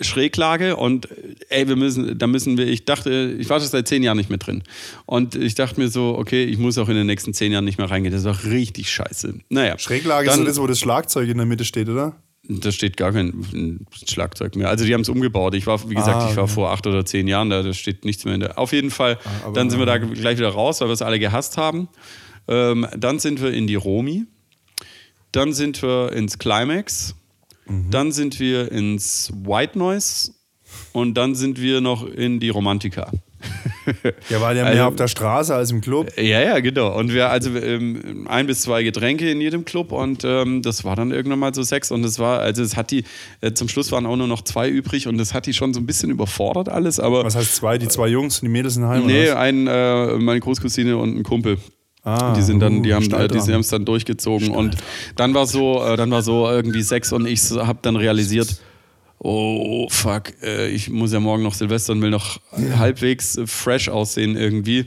Schräglage und äh, ey, wir müssen, da müssen wir, ich dachte, ich war schon seit zehn Jahren nicht mehr drin. Und ich dachte mir so, okay, ich muss auch in den nächsten zehn Jahren nicht mehr reingehen. Das ist auch richtig scheiße. Naja. Schräglage dann, ist das, wo das Schlagzeug in der Mitte steht, oder? Da steht gar kein Schlagzeug mehr. Also die haben es umgebaut. Ich war, wie gesagt, Ah, ich war okay. vor acht oder zehn Jahren da, da steht nichts mehr in der. Auf jeden Fall, aber- dann sind wir da gleich wieder raus, weil wir es alle gehasst haben. Ähm, dann sind wir in die Romi. Dann sind wir ins Climax. Mhm. Dann sind wir ins White Noise. Und dann sind wir noch in die Romantika. *laughs* Ja, war der mehr Also- auf der Straße als im Club. Ja, ja, genau. Und wir also ähm, ein bis zwei Getränke in jedem Club und ähm, das war dann irgendwann mal so sechs und es war, also es hat die, äh, zum Schluss waren auch nur noch zwei übrig und das hat die schon so ein bisschen überfordert alles, aber Was heißt zwei? Die zwei Jungs, die Mädels sind heim? nee, ein, äh, meine Großcousine und ein Kumpel. Ah, die sind dann, die uh, haben steil äh, die haben es dann durchgezogen und dann war so, äh, dann war so irgendwie sechs und ich habe dann realisiert, oh fuck, äh, ich muss ja morgen noch Silvester und will noch halbwegs äh, fresh aussehen irgendwie.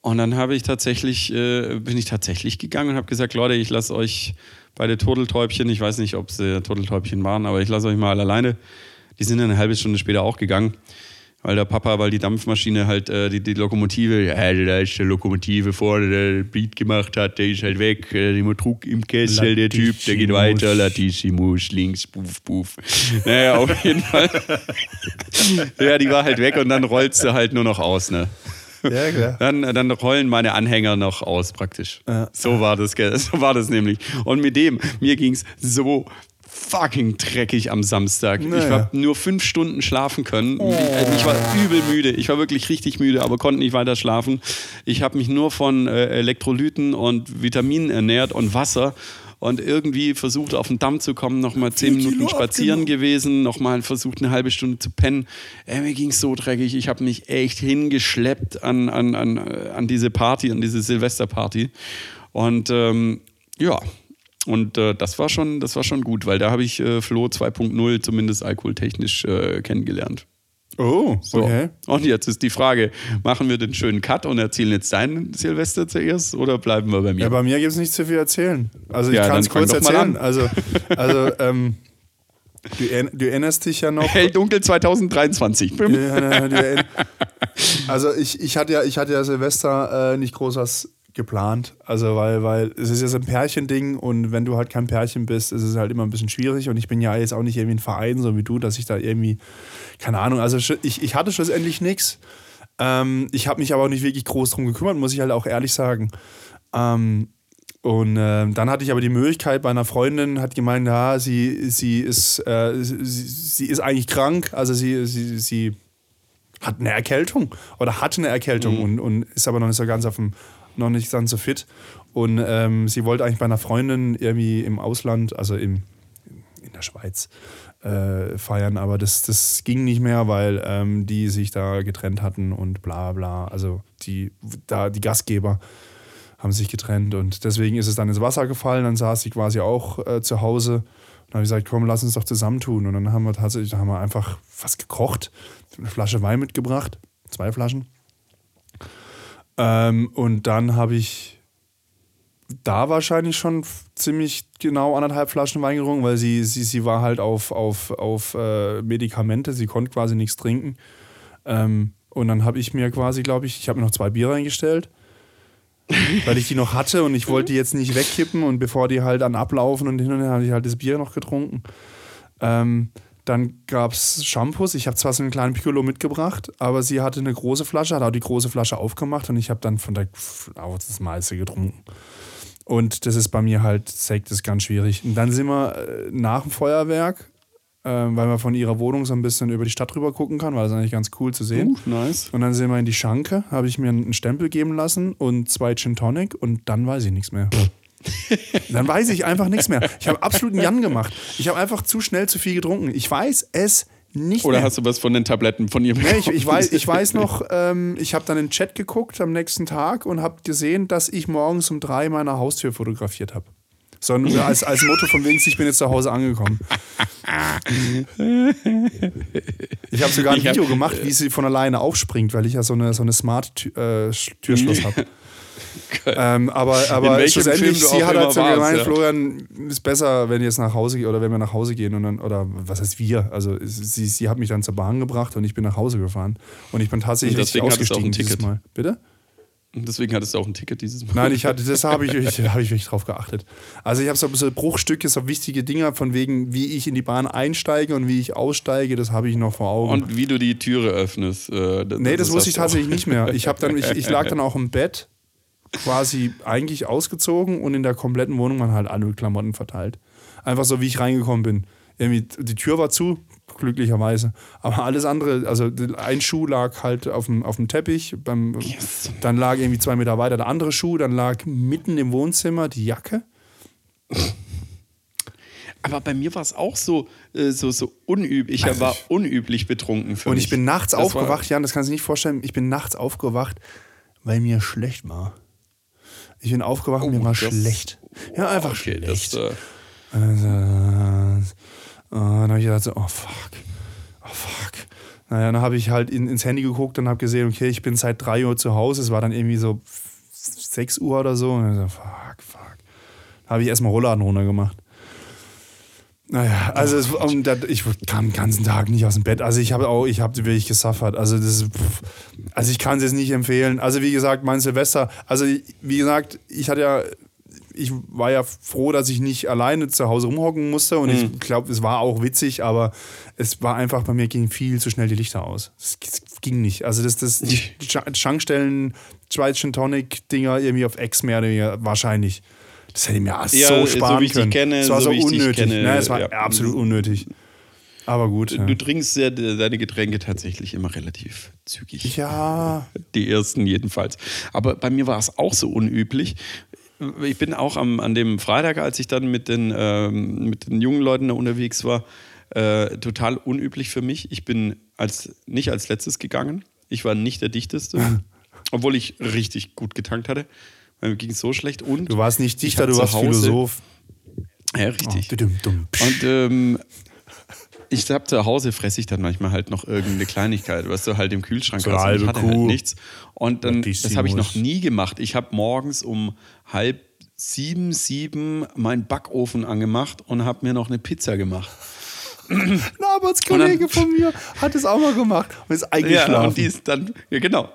Und dann habe ich tatsächlich, äh, bin ich tatsächlich gegangen und habe gesagt, Leute, ich lasse euch beide Turteltäubchen, ich weiß nicht, ob sie Turteltäubchen waren, aber ich lasse euch mal alleine. Die sind dann eine halbe Stunde später auch gegangen, weil der Papa, weil die Dampfmaschine halt, äh, die, die Lokomotive, ja, da ist der Lokomotive vorne, der Beat gemacht hat, der ist halt weg, äh, der Trug im Kessel, der Typ, der geht weiter, Latissimus, links, puff, puff. Naja, auf jeden Fall. *laughs* ja, die war halt weg und dann rollst du halt nur noch aus, ne? Ja, klar. Dann, dann rollen meine Anhänger noch aus, praktisch. Ja. So war das, so war das nämlich. Und mit dem, mir ging es so fucking dreckig am Samstag. Ich Naja. habe nur fünf Stunden schlafen können. Ich war übel müde. Ich war wirklich richtig müde, aber konnte nicht weiter schlafen. Ich habe mich nur von äh, Elektrolyten und Vitaminen ernährt und Wasser. Und irgendwie versucht auf den Damm zu kommen, nochmal zehn Minuten Kilo spazieren abgenommen. gewesen, nochmal versucht eine halbe Stunde zu pennen. Ey, mir ging so dreckig. Ich habe mich echt hingeschleppt an, an, an, äh, an diese Party, an diese Silvesterparty. Und ähm, ja, Und äh, das war schon, das war schon gut, weil da habe ich äh, Flo 2.0 zumindest alkoholtechnisch äh, kennengelernt. Oh, So. okay. Und jetzt ist die Frage: Machen wir den schönen Cut und erzählen jetzt deinen Silvester zuerst oder bleiben wir bei mir? Ja, bei mir gibt es nicht zu viel erzählen. Also ich Ja, kann es kurz erzählen. an. Also, also ähm, du, du erinnerst dich ja noch. Hell dunkel 2023. Ja, ja, du erinner- also ich, ich hatte ja, ich hatte ja Silvester äh, nicht groß was geplant. Also weil, weil es ist ja so ein Pärchending und wenn du halt kein Pärchen bist, ist es halt immer ein bisschen schwierig und ich bin ja jetzt auch nicht irgendwie ein Verein, so wie du, dass ich da irgendwie, keine Ahnung, also ich, ich hatte schlussendlich nichts. Ähm, ich habe mich aber auch nicht wirklich groß drum gekümmert, muss ich halt auch ehrlich sagen. Ähm, und ähm, dann hatte ich aber die Möglichkeit bei einer Freundin, hat gemeint, ja, sie, sie, ist, äh, sie, sie ist eigentlich krank, also sie, sie, sie hat eine Erkältung oder hatte eine Erkältung und, und ist aber noch nicht so ganz auf dem, noch nicht ganz so fit. Und ähm, sie wollte eigentlich bei einer Freundin irgendwie im Ausland, also im, in der Schweiz, äh, feiern, aber das, das ging nicht mehr, weil ähm, die sich da getrennt hatten und bla bla. Also die, da, die Gastgeber haben sich getrennt und deswegen ist es dann ins Wasser gefallen. Dann saß sie quasi auch äh, zu Hause. Und habe gesagt, komm, lass uns doch zusammentun. Und dann haben wir tatsächlich, da haben wir einfach was gekocht, eine Flasche Wein mitgebracht, zwei Flaschen. Ähm, und dann habe ich da wahrscheinlich schon ziemlich genau anderthalb Flaschen Wein getrunken, weil sie, sie, sie war halt auf, auf, auf äh, Medikamente, sie konnte quasi nichts trinken. Ähm, und dann habe ich mir quasi, glaube ich, ich habe mir noch zwei Bier reingestellt, *laughs* weil ich die noch hatte und ich wollte die jetzt nicht wegkippen und bevor die halt dann ablaufen und hin und her habe ich halt das Bier noch getrunken. Ähm, dann gab es Shampoos. Ich habe zwar so einen kleinen Piccolo mitgebracht, aber sie hatte eine große Flasche, hat auch die große Flasche aufgemacht und ich habe dann von der auch das meiste getrunken. Und das ist bei mir halt, Sekt ist ganz schwierig. Und dann sind wir äh, nach dem Feuerwerk, äh, weil man von ihrer Wohnung so ein bisschen über die Stadt rüber gucken kann, weil das ist eigentlich ganz cool zu sehen. Uh, nice. Und dann sind wir in die Schanke, habe ich mir einen Stempel geben lassen und zwei Gin Tonic und dann weiß ich nichts mehr. *laughs* dann weiß ich einfach nichts mehr. Ich habe absoluten Jan gemacht. Ich habe einfach zu schnell zu viel getrunken. Ich weiß es nicht Oder mehr. hast du was von den Tabletten von ihrem Nee, ich, ich, weiß, ich weiß noch, ähm, ich habe dann in den Chat geguckt am nächsten Tag und habe gesehen, dass ich morgens um drei meine Haustür fotografiert habe. So ein- als, als Motto von Vince, ich bin jetzt zu Hause angekommen. Ich habe sogar ein Video gemacht, wie sie von alleine aufspringt, weil ich ja so eine, so eine Smart-Türschloss habe. *laughs* Ähm, aber aber schlussendlich, sie hat halt so gemeint, ja. Florian, ist besser, wenn jetzt nach Hause geht oder wenn wir nach Hause gehen und dann, oder was heißt wir? Also sie, sie hat mich dann zur Bahn gebracht und ich bin nach Hause gefahren. Und ich bin tatsächlich richtig ausgestiegen ein dieses. Mal. Bitte? Und deswegen hattest du auch ein Ticket dieses Mal. Nein, ich hatte, das habe ich, *laughs* ich, hab ich wirklich drauf geachtet. Also ich habe so, so Bruchstücke, so wichtige Dinge von wegen, wie ich in die Bahn einsteige und wie ich aussteige, das habe ich noch vor Augen. Und wie du die Türe öffnest. Äh, Nee, das hast wusste ich du auch. tatsächlich nicht mehr. Ich, hab dann, ich, ich lag dann auch im Bett, quasi eigentlich ausgezogen und in der kompletten Wohnung waren halt alle Klamotten verteilt. Einfach so, wie ich reingekommen bin. Irgendwie, die Tür war zu, glücklicherweise. Aber alles andere, also ein Schuh lag halt auf dem, auf dem Teppich, beim, dann lag irgendwie zwei Meter weiter der andere Schuh, dann lag mitten im Wohnzimmer die Jacke. Aber bei mir war es auch so, äh, so, so unüblich. Ich Also war ich- unüblich betrunken für Und mich. ich bin nachts Das aufgewacht, Jan, das kannst du dir nicht vorstellen. Ich bin nachts aufgewacht, weil mir schlecht war. Ich bin aufgewacht, Oh, mir war schlecht. Ja, einfach okay, schlecht. Das, äh, Also, äh, dann habe ich gedacht, so, oh fuck, oh fuck. Naja, dann habe ich halt in, ins Handy geguckt und habe gesehen, okay, ich bin seit 3 Uhr zu Hause. Es war dann irgendwie so 6 Uhr oder so. Und dann so, fuck, fuck. Habe ich erstmal Rollladen runtergemacht. Naja, also es, und das, ich kam den ganzen Tag nicht aus dem Bett. Also ich habe auch, ich habe wirklich gesuffert. Also das pff, also ich kann es jetzt nicht empfehlen. Also wie gesagt, mein Silvester, also wie gesagt, ich hatte ja, ich war ja froh, dass ich nicht alleine zu Hause rumhocken musste und ich glaube, es war auch witzig, aber es war einfach, bei mir ging viel zu schnell die Lichter aus. Es ging nicht. Also das, das, die Sch- Schankstellen, Schweizchen Tonic-Dinger irgendwie auf Ex mehr oder weniger wahrscheinlich. Das hätte ich mir Ja, so so sparen wie ich dich können. kenne, es war so so, unnötig. kenne, ne, es war ja. absolut unnötig. Aber gut. Ja. Du trinkst ja de- deine Getränke tatsächlich immer relativ zügig. ja. *laughs* Die ersten jedenfalls. Aber bei mir war es auch so unüblich. Ich bin auch am, an dem Freitag, als ich dann mit den, ähm, mit den jungen Leuten da unterwegs war, äh, total unüblich für mich. Ich bin als, nicht als letztes gegangen. Ich war nicht der Dichteste, *laughs* obwohl ich richtig gut getankt hatte. Mir ging es so schlecht. Und Du warst nicht ich Dichter, du warst Hause- Philosoph. Ja, richtig. Oh, dudum, dum, psch. Und ähm, ich hab zu Hause fresse ich dann manchmal halt noch irgendeine Kleinigkeit, was du halt im Kühlschrank So hast. Und ich hatte halt Kuh. nichts. Und dann, das habe ich noch nie gemacht. Ich habe morgens um halb sieben, sieben meinen Backofen angemacht und habe mir noch eine Pizza gemacht. Ein Arbeitskollege von mir hat es auch mal gemacht und ist eingeschlafen. Ja, und die ist dann, ja genau.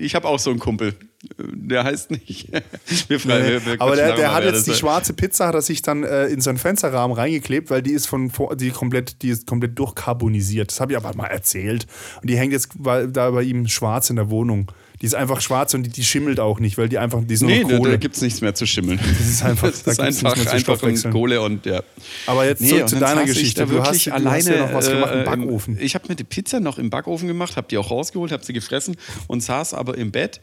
Ich habe auch so einen Kumpel. Der heißt nicht. *laughs* Wir, frei- Nee, wir, wir aber der, der hat jetzt die schwarze Pizza, hat er sich dann äh, in seinen Fensterrahmen reingeklebt, weil die ist von die komplett, die ist komplett durchkarbonisiert. Das habe ich aber mal erzählt. Und die hängt jetzt da bei ihm schwarz in der Wohnung. Die ist einfach schwarz und die, die schimmelt auch nicht, weil die einfach, die ist nur Nee, noch da, Kohle. da gibt es nichts mehr zu schimmeln. Das ist *laughs* einfach- das da ist einfach, einfach ein stoffwechseln. Kohle und ja. aber jetzt Nee, zurück und zu deiner Geschichte. Du hast, wirklich du alleine hast ja noch was gemacht im äh, im- Backofen. Ich habe mir die Pizza noch im Backofen gemacht, habe die auch rausgeholt, habe sie gefressen und saß aber im Bett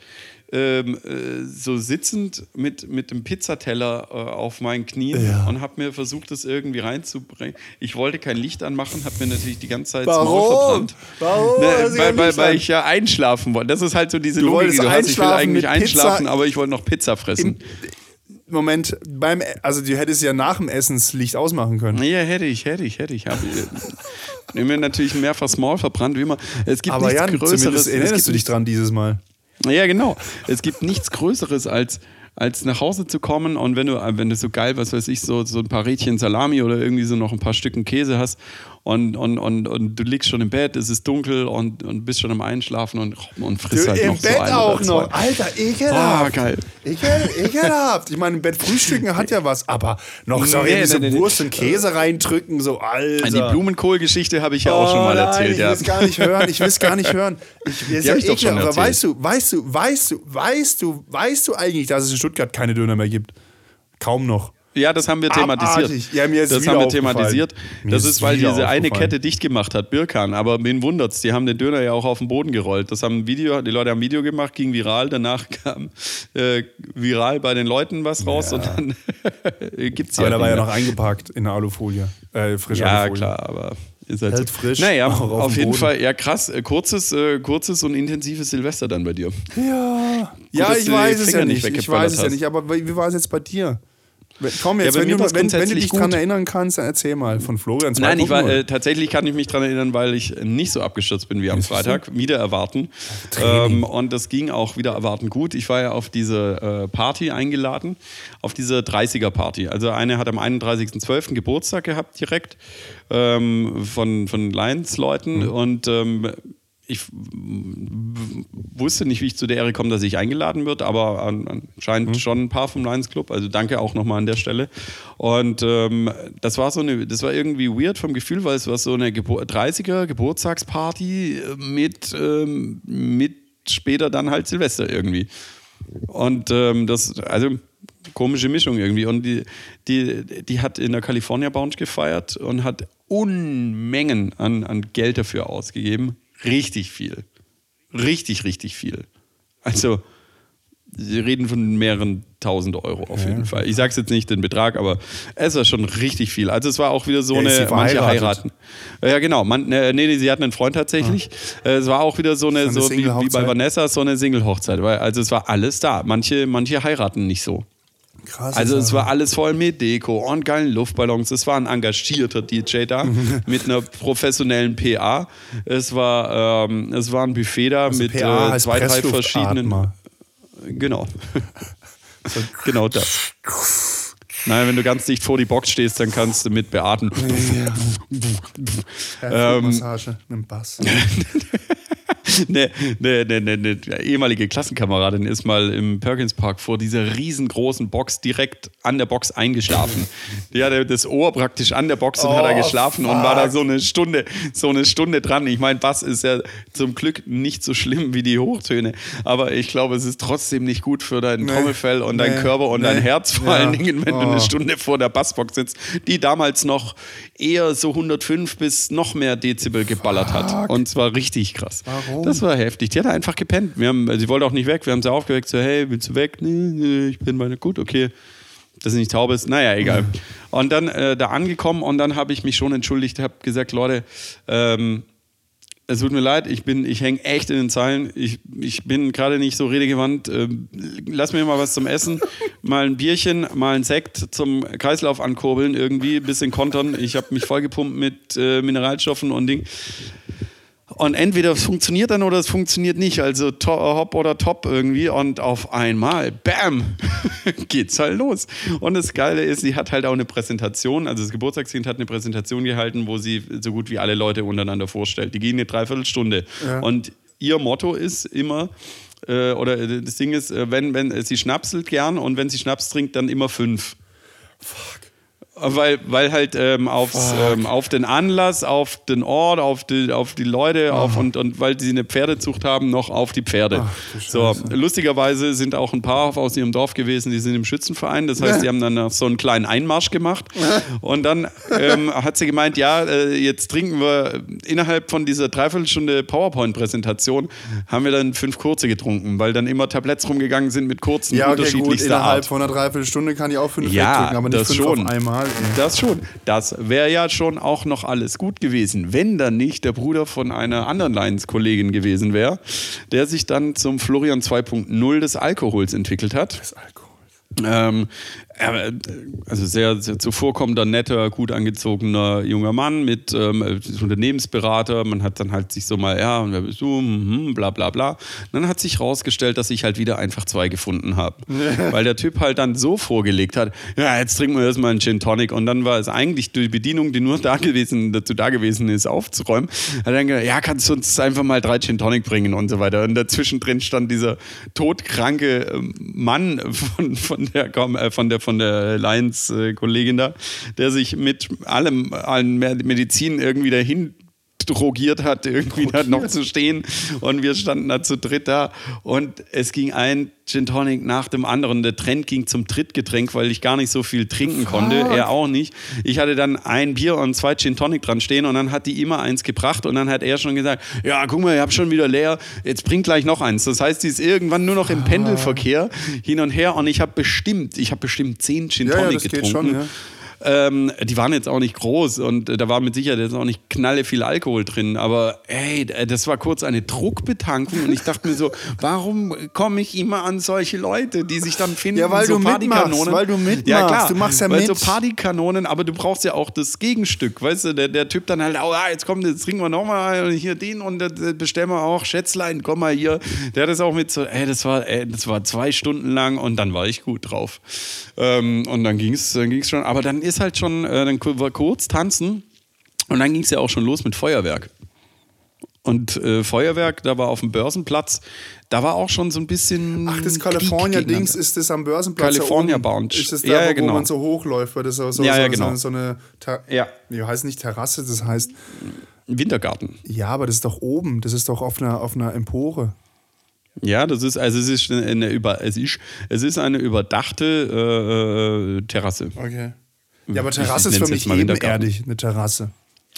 ähm, äh, so sitzend mit, mit dem Pizzateller äh, auf meinen Knien Ja. und habe mir versucht, das irgendwie reinzubringen. Ich wollte kein Licht anmachen, habe mir natürlich die ganze Zeit das Maul Warum? verbrannt. Warum? Ne, weil, weil, weil ich ja einschlafen wollte. Das ist halt so diese Du Logik, du hast. Ich will eigentlich einschlafen, Pizza aber ich wollte noch Pizza fressen. Moment, beim, also du hättest ja nach dem Essen das Licht ausmachen können. Ja, hätte ich, hätte ich, hätte ich. Hab, ich *laughs* mir natürlich mehrfach Small verbrannt, wie immer. Es gibt Aber nichts Jan, Größeres. erinnerst du dich dran dieses Mal. Ja, genau. Es gibt nichts Größeres als als nach Hause zu kommen und wenn du, wenn du so geil, was weiß ich, so, so ein paar Rädchen Salami oder irgendwie so noch ein paar Stücken Käse hast und, und, und, und du liegst schon im Bett, es ist dunkel und, und bist schon am Einschlafen und, und frisst halt Im noch Bett so ein auch noch. Alter, Ah, ekelhaft. geil. Ekel, ekelhaft. Ich meine, im Bett frühstücken hat ja was, aber noch so, Nee, so nee. Wurst und Käse reindrücken, so, Alter. Die Blumenkohl-Geschichte habe ich ja auch schon mal Oh nein, erzählt. Ich ja. will es gar nicht hören. Ich will es gar nicht hören. Ich, ist hab ich doch schon Aber weißt du, weißt du, weißt du, weißt du, weißt du eigentlich, dass es in Stuttgart keine Döner mehr gibt? Kaum noch. Ja, das haben wir thematisiert. Abartig. Ja, mir ist das haben wir thematisiert. Mir das ist ist, weil diese eine. Kette dicht gemacht hat, Birkan. Aber wen wundert's? Die haben den Döner ja auch auf den Boden gerollt. Das haben Video, die Leute haben ein Video gemacht, ging viral. Danach kam äh, viral bei den Leuten was raus und dann *laughs* gibt's Aber ja da war ja noch eingepackt in der Alufolie. Äh, frische. Ja, Alufolie. klar, aber ist halt Hält so. frisch, Naja, *laughs* auf auf jeden Boden. Fall, ja krass, äh, kurzes, äh, kurzes und intensives Silvester dann bei dir. Ja, ja dass ich weiß es ja nicht. Ich weiß es ja nicht. Aber wie war es jetzt bei dir? Komm Ja, jetzt, bei wenn, du, wenn, wenn du dich gut. erinnern kannst, dann erzähl mal von Florian 2.0. Nein, ich war, äh, tatsächlich kann ich mich daran erinnern, weil ich nicht so abgestürzt bin wie am Freitag. Wieder erwarten. Ähm, und das ging auch wieder erwarten gut. Ich war ja auf diese äh, Party eingeladen, auf diese 30er-Party. Also eine hat am 31.12. Geburtstag gehabt direkt ähm, von, von Lions-Leuten und ähm, ich wusste nicht, wie ich zu der Ehre komme, dass ich eingeladen wird, aber an- anscheinend schon ein paar vom Lions Club. Also danke auch nochmal an der Stelle. Und ähm, das war so eine, das war irgendwie weird vom Gefühl, weil es war so eine Gebur 30er Geburtstagsparty äh, mit, ähm, mit später dann halt Silvester irgendwie. Und ähm, das, also komische Mischung irgendwie. Und die, die, die hat in der California Bounce gefeiert und hat Unmengen an, an Geld dafür ausgegeben. Richtig viel. Richtig, richtig viel. Also, sie reden von mehreren tausend Euro auf jeden Fall. Ich sag's jetzt nicht den Betrag, aber es war schon richtig viel. Also es war auch wieder so Ja, eine, manche heiraten. Ja, genau. Man, äh, nee, nee, sie hatten einen Freund tatsächlich. Äh, Es war auch wieder so eine, Ah. So eine so wie, wie bei? Vanessa, so eine Single-Hochzeit. Weil- Also es war alles da. Manche, manche heiraten nicht so. Krass. Also es war alles voll mit Deko und geilen Luftballons. Es war ein engagierter DJ da *laughs* mit einer professionellen PA. Es war, ähm, es war ein Buffet da also mit PA äh, zwei, drei verschiedenen. Genau. *laughs* *laughs* genau das. Nein, wenn du ganz dicht vor die Box stehst, dann kannst du mit beatmen. Ähm, Massage mit dem Bass. Ne, ne, ne, ne, ne, ehemalige Klassenkameradin ist mal im Perkins Park vor dieser riesengroßen Box direkt an der Box eingeschlafen. Die hatte das Ohr praktisch an der Box und hat da Oh, geschlafen und war da so eine Stunde, so eine Stunde dran. Ich meine, Bass ist ja zum Glück nicht so schlimm wie die Hochtöne, aber ich glaube, es ist trotzdem nicht gut für dein Nee, Trommelfell und dein nee, Körper und nee. dein Herz vor Ja. allen Dingen, wenn du Oh. eine Stunde vor der Bassbox sitzt, die damals noch eher so 105 bis noch mehr Dezibel geballert hat. Fuck. Und zwar richtig krass. Warum? Das war heftig. Die hat einfach gepennt. Wir haben, sie wollte auch nicht weg. Wir haben sie aufgeweckt. So, hey, willst du weg? Nee, nee, ich bin meine. Gut, okay. Dass sie nicht taub ist. Naja, egal. Und dann äh, da angekommen und dann habe ich mich schon entschuldigt, habe gesagt, Leute, ähm, es tut mir leid, ich bin, ich hänge echt in den Zeilen. Ich, ich bin gerade nicht so redegewandt. Ähm, lass mir mal was zum Essen, *laughs* mal ein Bierchen, mal ein Sekt zum Kreislauf ankurbeln, irgendwie ein bisschen kontern. Ich habe mich vollgepumpt mit äh, Mineralstoffen und Ding. Und entweder es funktioniert dann oder es funktioniert nicht. Also to hopp oder top irgendwie. Und auf einmal, bam, *laughs* geht's halt los. Und das Geile ist, sie hat halt auch eine Präsentation. Also das Geburtstagskind hat eine Präsentation gehalten, wo sie so gut wie alle Leute untereinander vorstellt. Die gehen eine Dreiviertelstunde. Ja. Und ihr Motto ist immer, äh, oder das Ding ist, äh, wenn, wenn sie schnapselt gern und wenn sie Schnaps trinkt, dann immer fünf. Fuck. Weil, weil halt ähm, aufs, ähm, auf den Anlass, auf den Ort, auf die, auf die Leute auf und, und weil sie eine Pferdezucht haben, noch auf die Pferde. Ach, so, lustigerweise sind auch ein paar aus ihrem Dorf gewesen, die sind im Schützenverein. Das heißt, die haben dann noch so einen kleinen Einmarsch gemacht. Und dann ähm, hat sie gemeint, ja, äh, jetzt trinken wir innerhalb von dieser Dreiviertelstunde PowerPoint-Präsentation, haben wir dann fünf kurze getrunken, weil dann immer Tabletts rumgegangen sind mit kurzen, ja, okay, unterschiedlichster gut, innerhalb Art. von einer Dreiviertelstunde kann ich auch fünf ja, trinken, aber nicht das fünf schon. auf einmal. Das schon. Das wäre ja schon auch noch alles gut gewesen, wenn dann nicht der Bruder von einer anderen Lions-Kollegin gewesen wäre, der sich dann zum Florian 2.0 des Alkohols entwickelt hat. Des Alkohols. Ähm, also sehr, sehr zuvorkommender, netter, gut angezogener junger Mann mit ähm, Unternehmensberater. Man hat dann halt sich so mal, ja, und wer bist du? Mhm, bla bla bla. Und dann hat sich rausgestellt, dass ich halt wieder einfach zwei gefunden habe. *laughs* Weil der Typ halt dann so vorgelegt hat, ja, jetzt trinken wir erstmal einen Gin Tonic. Und dann war es eigentlich die Bedienung, die nur da gewesen, dazu da gewesen ist, aufzuräumen. Hat dann gesagt, ja, kannst du uns einfach mal drei Gin Tonic bringen und so weiter. Und dazwischen drin stand dieser todkranke ähm, Mann von, von der, äh, von der, von der Lions-Kollegin da, der sich mit allem, allen Medizin irgendwie dahin drogiert hat, irgendwie da noch zu stehen. Und wir standen da zu dritt da und es ging ein Gin Tonic nach dem anderen. Der Trend ging zum Trittgetränk, weil ich gar nicht so viel trinken konnte. Er auch nicht. Ich hatte dann ein Bier und zwei Gin Tonic dran stehen und dann hat die immer eins gebracht und dann hat er schon gesagt, ja, guck mal, ich habe schon wieder leer, jetzt bringt gleich noch eins. Das heißt, die ist irgendwann nur noch im Pendelverkehr hin und her und ich habe bestimmt, ich habe bestimmt zehn Gin Tonic ja, ja, getrunken. Schon, ja. Ähm, die waren jetzt auch nicht groß und äh, da war mit Sicherheit jetzt auch nicht knalle viel Alkohol drin. Aber ey, das war kurz eine Druckbetankung und ich dachte mir so, *laughs* warum komme ich immer an solche Leute, die sich dann finden, ja, weil so du Partykanonen. Weil du mitmachst, ja, klar, du machst ja weil mit. so Partykanonen, aber du brauchst ja auch das Gegenstück, weißt du, der, der Typ dann halt, oh, jetzt kommt, jetzt trinken wir nochmal hier den und bestellen wir auch, Schätzlein, komm mal hier. Der hat das auch mit so, ey, das war, ey, das war zwei Stunden lang und dann war ich gut drauf. Ähm, und dann ging es dann ging's schon, aber dann ist halt schon, äh, dann war kurz tanzen und dann ging es ja auch schon los mit Feuerwerk. Und äh, Feuerwerk, da war auf dem Börsenplatz, da war auch schon so ein bisschen. Ach, das California-Dings ist das am Börsenplatz. California Bound. Ist das da, ja, ja, wo, genau. man so hochläuft? Weil das so, so, ja, ja, so, genau. so, so eine. Ter ja. Nee, heißt nicht Terrasse, das heißt. Wintergarten. Ja, aber das ist doch oben. Das ist doch auf einer, auf einer Empore. Ja, das ist, also es ist eine, über, es ist, es ist eine überdachte äh, Terrasse. Okay. Ja, aber Terrasse ist für mich ebenerdig, eine Terrasse.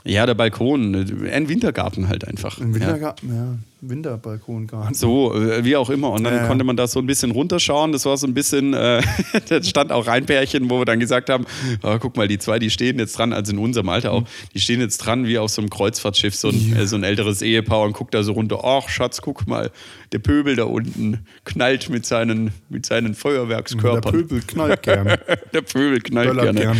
Ja, der Balkon, ein Wintergarten halt einfach. Ein Wintergarten, ja. ja. Winterbalkongarten. So, äh, wie auch immer. Und dann ja, ja. konnte man da so ein bisschen runterschauen. Das war so ein bisschen, äh, *laughs* da stand auch ein Pärchen, wo wir dann gesagt haben, oh, guck mal, die zwei, die stehen jetzt dran, also in unserem Alter auch, die stehen jetzt dran wie auf so einem Kreuzfahrtschiff, so ein, äh, so ein älteres Ehepaar und guckt da so runter. Ach, Schatz, guck mal, der Pöbel da unten knallt mit seinen, mit seinen Feuerwerkskörpern. Der Pöbel knallt gern. *laughs* der Pöbel knallt gerne. Gern.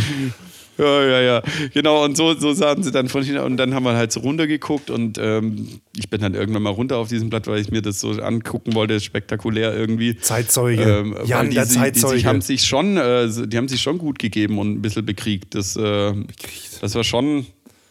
Ja, ja, ja. Genau, und so, so saßen sie dann von hinten. Und dann haben wir halt so runtergeguckt und ähm, ich bin dann irgendwann mal runter auf diesem Blatt, weil ich mir das so angucken wollte, spektakulär irgendwie. Zeitzeuge. Ähm, Jan, die, der Zeitzeuge. Die, die, haben sich schon, äh, die haben sich schon gut gegeben und ein bisschen bekriegt. Das, äh, das war schon,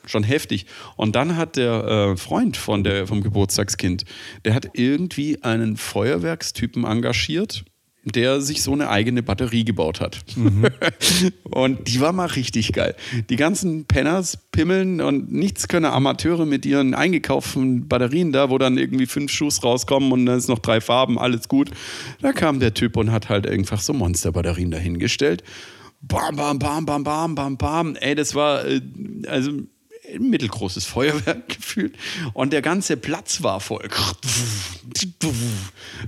schon heftig. Und dann hat der äh, Freund von der, vom Geburtstagskind, der hat irgendwie einen Feuerwerkstypen engagiert der sich so eine eigene Batterie gebaut hat. Mhm. *laughs* und die war mal richtig geil. Die ganzen Penners pimmeln und nichts können Amateure mit ihren eingekauften Batterien da, wo dann irgendwie fünf Schuss rauskommen und dann ist noch drei Farben, alles gut. Da kam der Typ und hat halt einfach so Monsterbatterien dahingestellt. Bam, bam, bam, bam, bam, bam, bam. Ey, das war, äh, also mittelgroßes Feuerwerk *laughs* gefühlt und der ganze Platz war voll.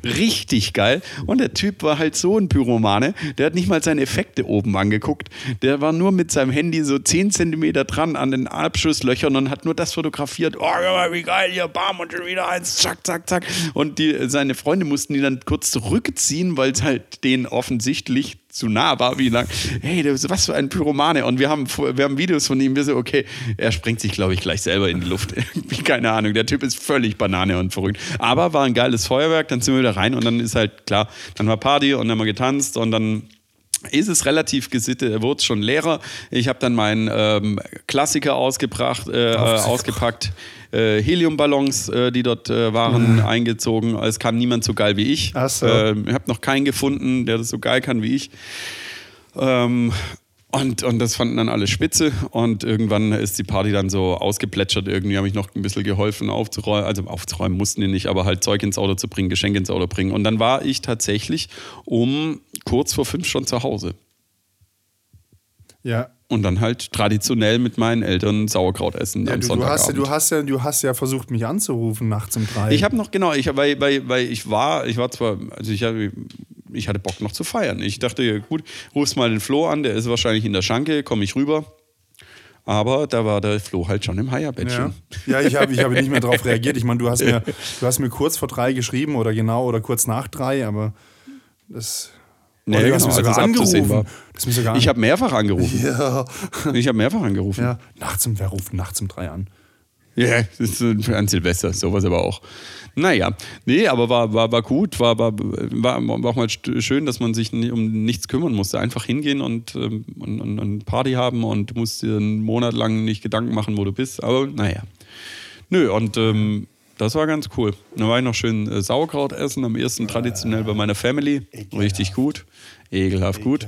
Richtig geil. Und der Typ war halt so ein Pyromane, der hat nicht mal seine Effekte oben angeguckt. Der war nur mit seinem Handy so 10 Zentimeter dran an den Abschusslöchern und hat nur das fotografiert. Oh, wie geil, hier, bam, und schon wieder eins, zack, zack, zack. Und die, seine Freunde mussten die dann kurz zurückziehen, weil es halt denen offensichtlich zu nah war, wie lang. Hey, was für ein Pyromane. Und wir haben, wir haben Videos von ihm, wir so, okay, er sprengt sich, glaube ich, gleich selber in die Luft. *laughs* Keine Ahnung. Der Typ ist völlig Banane und verrückt. Aber war ein geiles Feuerwerk, dann sind wir wieder rein und dann ist halt klar, dann war Party und dann haben wir getanzt und dann ist es relativ gesittet, wurde schon leerer. Ich habe dann meinen ähm, Klassiker ausgebracht, äh, äh, ausgepackt. Äh, Heliumballons, äh, die dort äh, waren, mhm. eingezogen. Es kann niemand so geil wie ich. So. Ähm, ich habe noch keinen gefunden, der das so geil kann wie ich. Ähm, und, und das fanden dann alle spitze und irgendwann ist die Party dann so ausgeplätschert. Irgendwie habe ich noch ein bisschen geholfen aufzuräumen. Also aufzuräumen mussten die nicht, aber halt Zeug ins Auto zu bringen, Geschenke ins Auto bringen. Und dann war ich tatsächlich um kurz vor fünf schon zu Hause. Ja. Und dann halt traditionell mit meinen Eltern Sauerkraut essen. Ja, du, du, hast, du, hast ja, du hast ja versucht, mich anzurufen nachts um drei. Ich habe noch, genau, ich, weil, weil, weil ich war, ich war zwar, also ich habe ich hatte Bock noch zu feiern. Ich dachte, gut, rufst mal den Flo an, der ist wahrscheinlich in der Schanke, komme ich rüber. Aber da war der Flo halt schon im Heierbettchen. Ja, ja ich habe ich hab nicht mehr darauf reagiert. Ich meine, du, hast mir, *laughs* du hast mir kurz vor drei geschrieben oder genau oder kurz nach drei, aber das. Nee, genau, hast mich sogar angerufen. War. sogar ich habe mehrfach angerufen. *laughs* Ja. Ich habe mehrfach angerufen. Ja, nachts um, wer ruft nachts um drei an? Ja, ist an Silvester, sowas aber auch. Naja, nee, aber war, war, war gut, war, war, war, auch mal schön, dass man sich um nichts kümmern musste. Einfach hingehen und, ähm, und, und, Party haben und musst dir einen Monat lang nicht Gedanken machen, wo du bist. Aber naja. Nö, und ähm, das war ganz cool. Dann war ich noch schön äh, Sauerkraut essen, am ersten traditionell bei meiner Family. Ekelhaft. Richtig gut. Ekelhaft, Ekelhaft gut.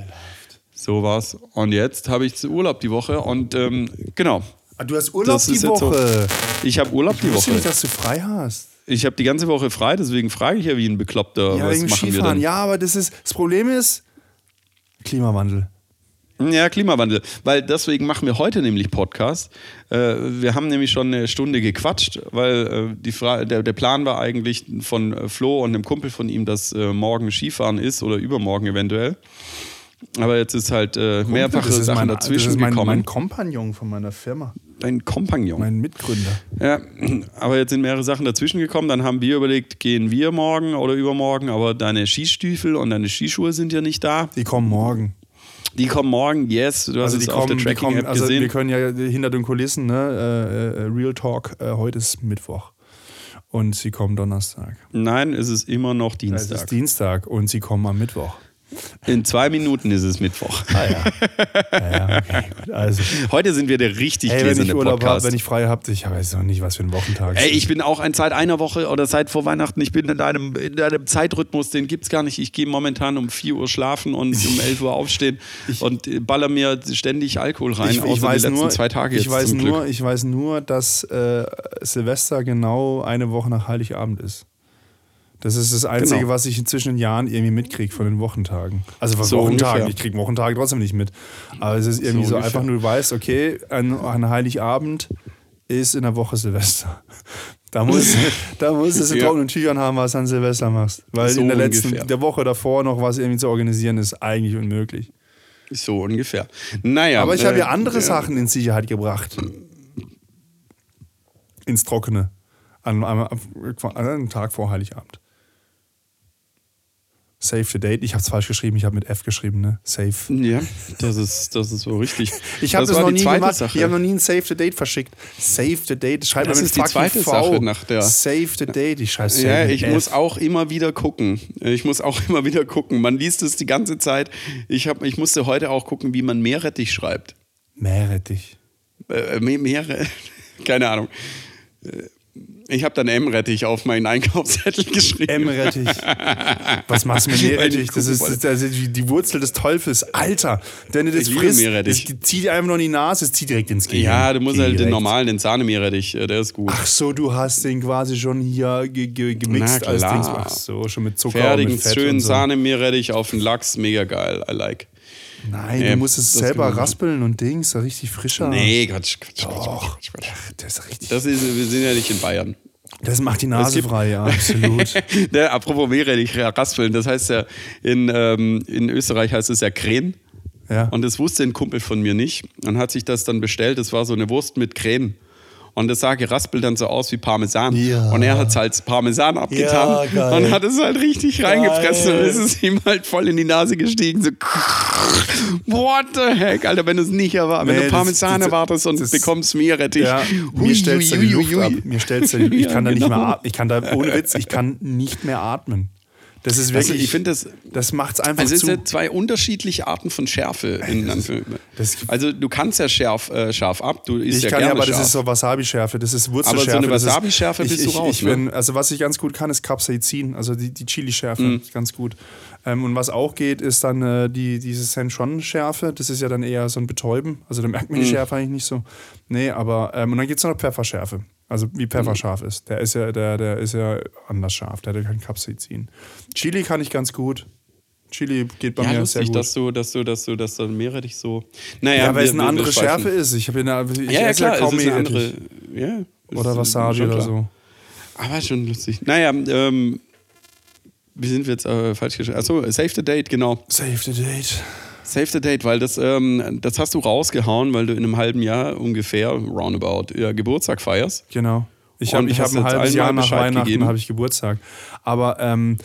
So war's. Und jetzt habe ich Urlaub die Woche und ähm, genau, du hast Urlaub die Woche. So, ich habe Urlaub ich die Woche. nicht, dass du frei hast. Ich habe die ganze Woche frei, deswegen frage ich ja wie ein Bekloppter, ja, was machen Skifahren. wir denn? Ja, aber das ist das Problem ist Klimawandel. Ja, Klimawandel. Weil deswegen machen wir heute nämlich Podcast. Äh, wir haben nämlich schon eine Stunde gequatscht, weil äh, die Fra der, der Plan war eigentlich von äh, Flo und einem Kumpel von ihm, dass morgen Skifahren ist oder übermorgen eventuell. Aber jetzt ist halt äh, mehrfache Sachen mein, dazwischen das ist mein, gekommen. mein Kompagnon von meiner Firma. Dein Kompagnon? Mein Mitgründer. Ja, aber jetzt sind mehrere Sachen dazwischen gekommen. Dann haben wir überlegt, gehen wir morgen oder übermorgen, aber deine Skistiefel und deine Skischuhe sind ja nicht da. Die kommen morgen. Die kommen morgen, yes. Du hast also es auf der Tracking-App also gesehen. Wir können ja hinter den Kulissen, ne, äh, äh, Real Talk, äh, heute ist Mittwoch. Und sie kommen Donnerstag. Nein, es ist immer noch Dienstag. Es ist Dienstag und sie kommen am Mittwoch. In zwei Minuten ist es Mittwoch. Ah ja. ja, okay, also. Heute sind wir der richtig ich Urlaub Podcast. Hab, wenn ich frei habe, ich weiß noch nicht, was für ein Wochentag Ey, ich bin auch ein seit einer Woche oder seit vor Weihnachten, ich bin in einem, in einem Zeitrhythmus, den gibt es gar nicht. Ich gehe momentan um 4 Uhr schlafen und um 11 Uhr aufstehen ich, und baller mir ständig Alkohol rein, ich, ich weiß die letzten nur, zwei Tage ich weiß nur, Ich weiß nur, dass äh, Silvester genau eine Woche nach Heiligabend ist. Das ist das Einzige, genau. was ich inzwischen in Jahren irgendwie mitkriege von den Wochentagen. Also von so Wochentagen. Ungefähr. Ich kriege Wochentage trotzdem nicht mit. Aber es ist irgendwie so, so einfach nur, du weißt, okay, ein, ein Heiligabend ist in der Woche Silvester. *laughs* Da muss, da muss es *laughs* in trockenen Tüchern haben, was du an Silvester machst. Weil so in der letzten ungefähr. der Woche davor noch was irgendwie zu organisieren, ist eigentlich unmöglich. So ungefähr. Naja. Aber ich äh, habe ja andere äh, Sachen in Sicherheit gebracht. Ins Trockene. An, an, an einem Tag vor Heiligabend. Save the Date. Ich habe es falsch geschrieben, ich habe mit F geschrieben, ne? Save. Ja, *laughs* das ist, das ist so richtig. ich habe das, das noch nie gemacht. Sache. Ich habe noch nie ein Save the Date verschickt. Save the Date, schreibt das ist die zweite v. Sache nach der. Save the Date, ich schreibe Ja, ich F. muss auch immer wieder gucken. Ich muss auch *laughs* immer wieder gucken. Man liest es die ganze Zeit. Ich, hab, ich musste heute auch gucken, wie man Meerrettich schreibt. Meerrettich. Äh, Meere, *laughs* keine Ahnung. Ich habe dann M-Rettich auf meinen Einkaufszettel *laughs* geschrieben. M-Rettich. Was machst du mit *laughs* Meerrettich? Das ist, das ist die Wurzel des Teufels. Alter, wenn du das ich frisst, das zieht einfach nur in die Nase, es zieht direkt ins Gehirn. Ja, du musst direkt. halt den normalen, den Sahnemeerrettich, äh, der ist gut. Ach so, du hast den quasi schon hier ge ge gemixt als Dings. Ach so, schon mit Zucker Fertigen, und mit Fett schönen so. Sahnemeerrettich auf den Lachs, mega geil, I like. Nein, Nee, du musst es selber man- raspeln und Dings, so richtig frischer. Nee, Quatsch, Quatsch, Quatsch, Doch. Quatsch, Quatsch. Das ist richtig. Das ist, wir sind ja nicht in Bayern. Das macht die Nase frei, ja, absolut. *laughs* Ne, apropos meerrettich raspeln, das heißt ja, in, ähm, in Österreich heißt es ja Krähen. Ja. Und das wusste ein Kumpel von mir nicht und hat sich das dann bestellt. Das war so eine Wurst mit Krähen. Und das sah geraspelt dann so aus wie Parmesan. Ja. Und er hat es halt Parmesan abgetan Ja, geil. und hat es halt richtig reingefressen und ist es ihm halt voll in die Nase gestiegen. So, what the heck, Alter, wenn du es nicht erwartest, wenn Nee, du das- Parmesan das- erwartest und das- bekommst Meerrettich. Ja, mir stellst du die Luft ab. Mir stellst du, ich kann da nicht genau. mehr atmen. Ich kann da, ohne Witz, ich kann nicht mehr atmen. Das ist Also wirklich, ich finde das, das macht's einfach Also es zu. sind zwei unterschiedliche Arten von Schärfe. Also du kannst ja scharf, äh, scharf ab, du isst Ich ja kann ja, aber scharf. das ist so Wasabi-Schärfe, das ist Aber Wurzelschärfe. so eine Wasabi-Schärfe ich- bist du ich, raus, Ich ne? bin, also was ich ganz gut kann, ist Capsaicin, also die, die Chili-Schärfe, Mhm. ist ganz gut. Ähm, und was auch geht, ist dann äh, die, diese Senchon-Schärfe, das ist ja dann eher so ein Betäuben, also da merkt man die Mhm. Schärfe eigentlich nicht so. Nee, aber, ähm, und dann gibt es noch Pfefferschärfe. Also wie Pfeffer Mhm. scharf ist. Der ist ja, der, der ist ja anders scharf, der hat ja kein Capsaicin. Chili kann ich ganz gut. Chili geht bei ja, mir sehr lustig, gut. dass du, dass du, dass du, dass du Meerrettich so. Naja, ja, weil es wir- eine wir- andere wir. Schärfe ist. Ich, hab in der, ich Ja, ja, klar, kaum es ist eine andere. Ja, es Oder Wasabi oder so. Aber schon lustig. Naja, ähm, wie sind wir jetzt äh, falsch geschrieben? Achso, Save the Date, genau. Save the date. Save the Date, weil das, ähm, das hast du rausgehauen, weil du in einem halben Jahr ungefähr, roundabout, ja, Geburtstag feierst. Genau. Ich habe hab ein halbes Jahr nach Bescheid Weihnachten habe ich Geburtstag. Aber ähm,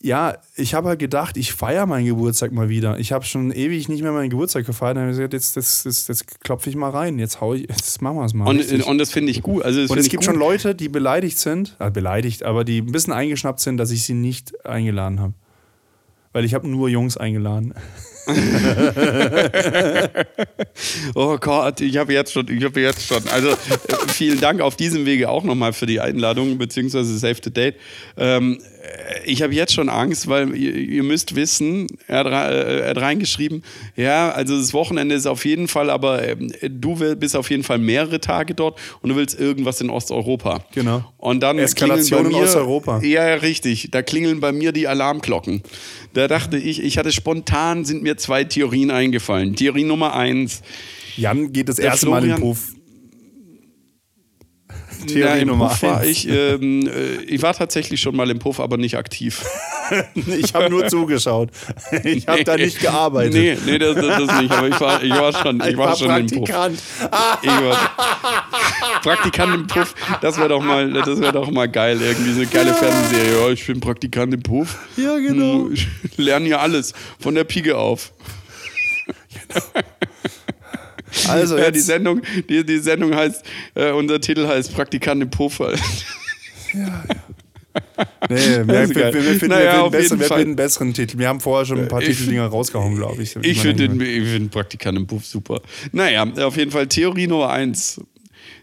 ja, ich habe halt gedacht, ich feiere meinen Geburtstag mal wieder. Ich habe schon ewig nicht mehr meinen Geburtstag gefeiert. Dann habe ich gesagt, jetzt, jetzt, jetzt, jetzt klopfe ich mal rein. Jetzt hau ich, jetzt machen wir es mal. Und, und das finde ich gut. Also Und es gibt gut. schon Leute, die beleidigt sind, äh, beleidigt, aber die ein bisschen eingeschnappt sind, dass ich sie nicht eingeladen habe. Weil ich habe nur Jungs eingeladen. *laughs* Oh Gott, ich habe jetzt schon, ich habe jetzt schon. Also äh, vielen Dank auf diesem Wege auch nochmal für die Einladung, beziehungsweise Save the Date. Ähm, äh, ich habe jetzt schon Angst, weil ihr, ihr müsst wissen, er hat, äh, er hat reingeschrieben, ja, also das Wochenende ist auf jeden Fall, aber ähm, du will- bist auf jeden Fall mehrere Tage dort und du willst irgendwas in Osteuropa. Genau. Und dann Eskalation bei in mir, Osteuropa. Ja, ja, richtig. Da klingeln bei mir die Alarmglocken. Da dachte ich, ich hatte spontan, sind mir zwei Theorien eingefallen. Theorie Nummer eins. Jan geht das erste Mal in den Florian- Puff. Theorie im Nummer Puff war ich, ähm, äh, ich war tatsächlich schon mal im Puff, aber nicht aktiv. *laughs* Ich habe nur zugeschaut. Ich habe da nicht gearbeitet. Nee, nee, das, das, das nicht. Aber ich war, ich war schon, ich war schon im Puff. Praktikant. Ich war Praktikant im Puff. Das wäre doch mal, das wäre doch mal geil. Irgendwie so eine geile Fernsehserie. Ja, ich bin Praktikant im Puff. Ja, genau. Ich lerne ja alles von der Pike auf. Also Ja, die Sendung, die, die Sendung heißt, äh, unser Titel heißt Praktikant im Puff. nee, wir, wir, ist geil. wir, wir finden, Naja, wir, finden wir finden einen besseren Titel. Wir haben vorher schon ein paar Ich- Titeldinger rausgehauen, glaube ich. Ich finde den, ich find Praktikant im Puff super. Naja, auf jeden Fall Theorie Nummer eins.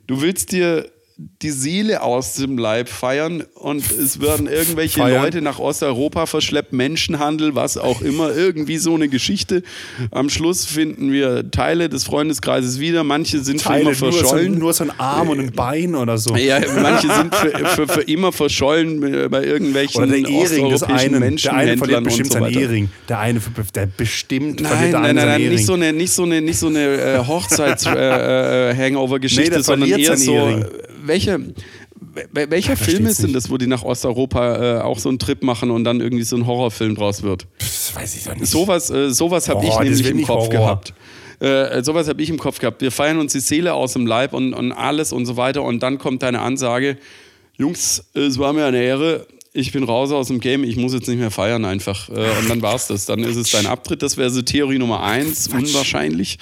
Du willst dir die Seele aus dem Leib feiern und es werden irgendwelche Feiern. Leute nach Osteuropa verschleppt, Menschenhandel, was auch immer, irgendwie so eine Geschichte. Am Schluss finden wir Teile des Freundeskreises wieder. Manche sind Teile, für immer nur, so, verschollen. nur so ein Arm und ein Bein oder so. ja, manche sind für, *laughs* für, für immer verschollen bei irgendwelchen Oder der Ehering des einen. Der eine verliert Menschenhändlern bestimmt so seinen. Ehering. Der eine, der bestimmt Nein, verliert nein, nein, nein, Ehering. nicht so eine, nicht so eine, nicht so eine äh, Hochzeits-Hangover-Geschichte, *laughs* Nee, der sondern eher so. Äh, Welche, wel- welcher Film ist denn das, wo die nach Osteuropa äh, auch so einen Trip machen und dann irgendwie so ein Horrorfilm draus wird? Das weiß ich doch nicht. Sowas, äh, sowas habe ich nämlich im Kopf Horror. gehabt. Äh, sowas habe ich im Kopf gehabt. Wir feiern uns die Seele aus dem Leib und, und alles und so weiter. Und dann kommt deine Ansage: Jungs, es war mir eine Ehre. Ich bin raus aus dem Game, ich muss jetzt nicht mehr feiern einfach. Äh, und dann war's das. Dann ist es dein Abtritt. Das wäre so Theorie Nummer eins, unwahrscheinlich.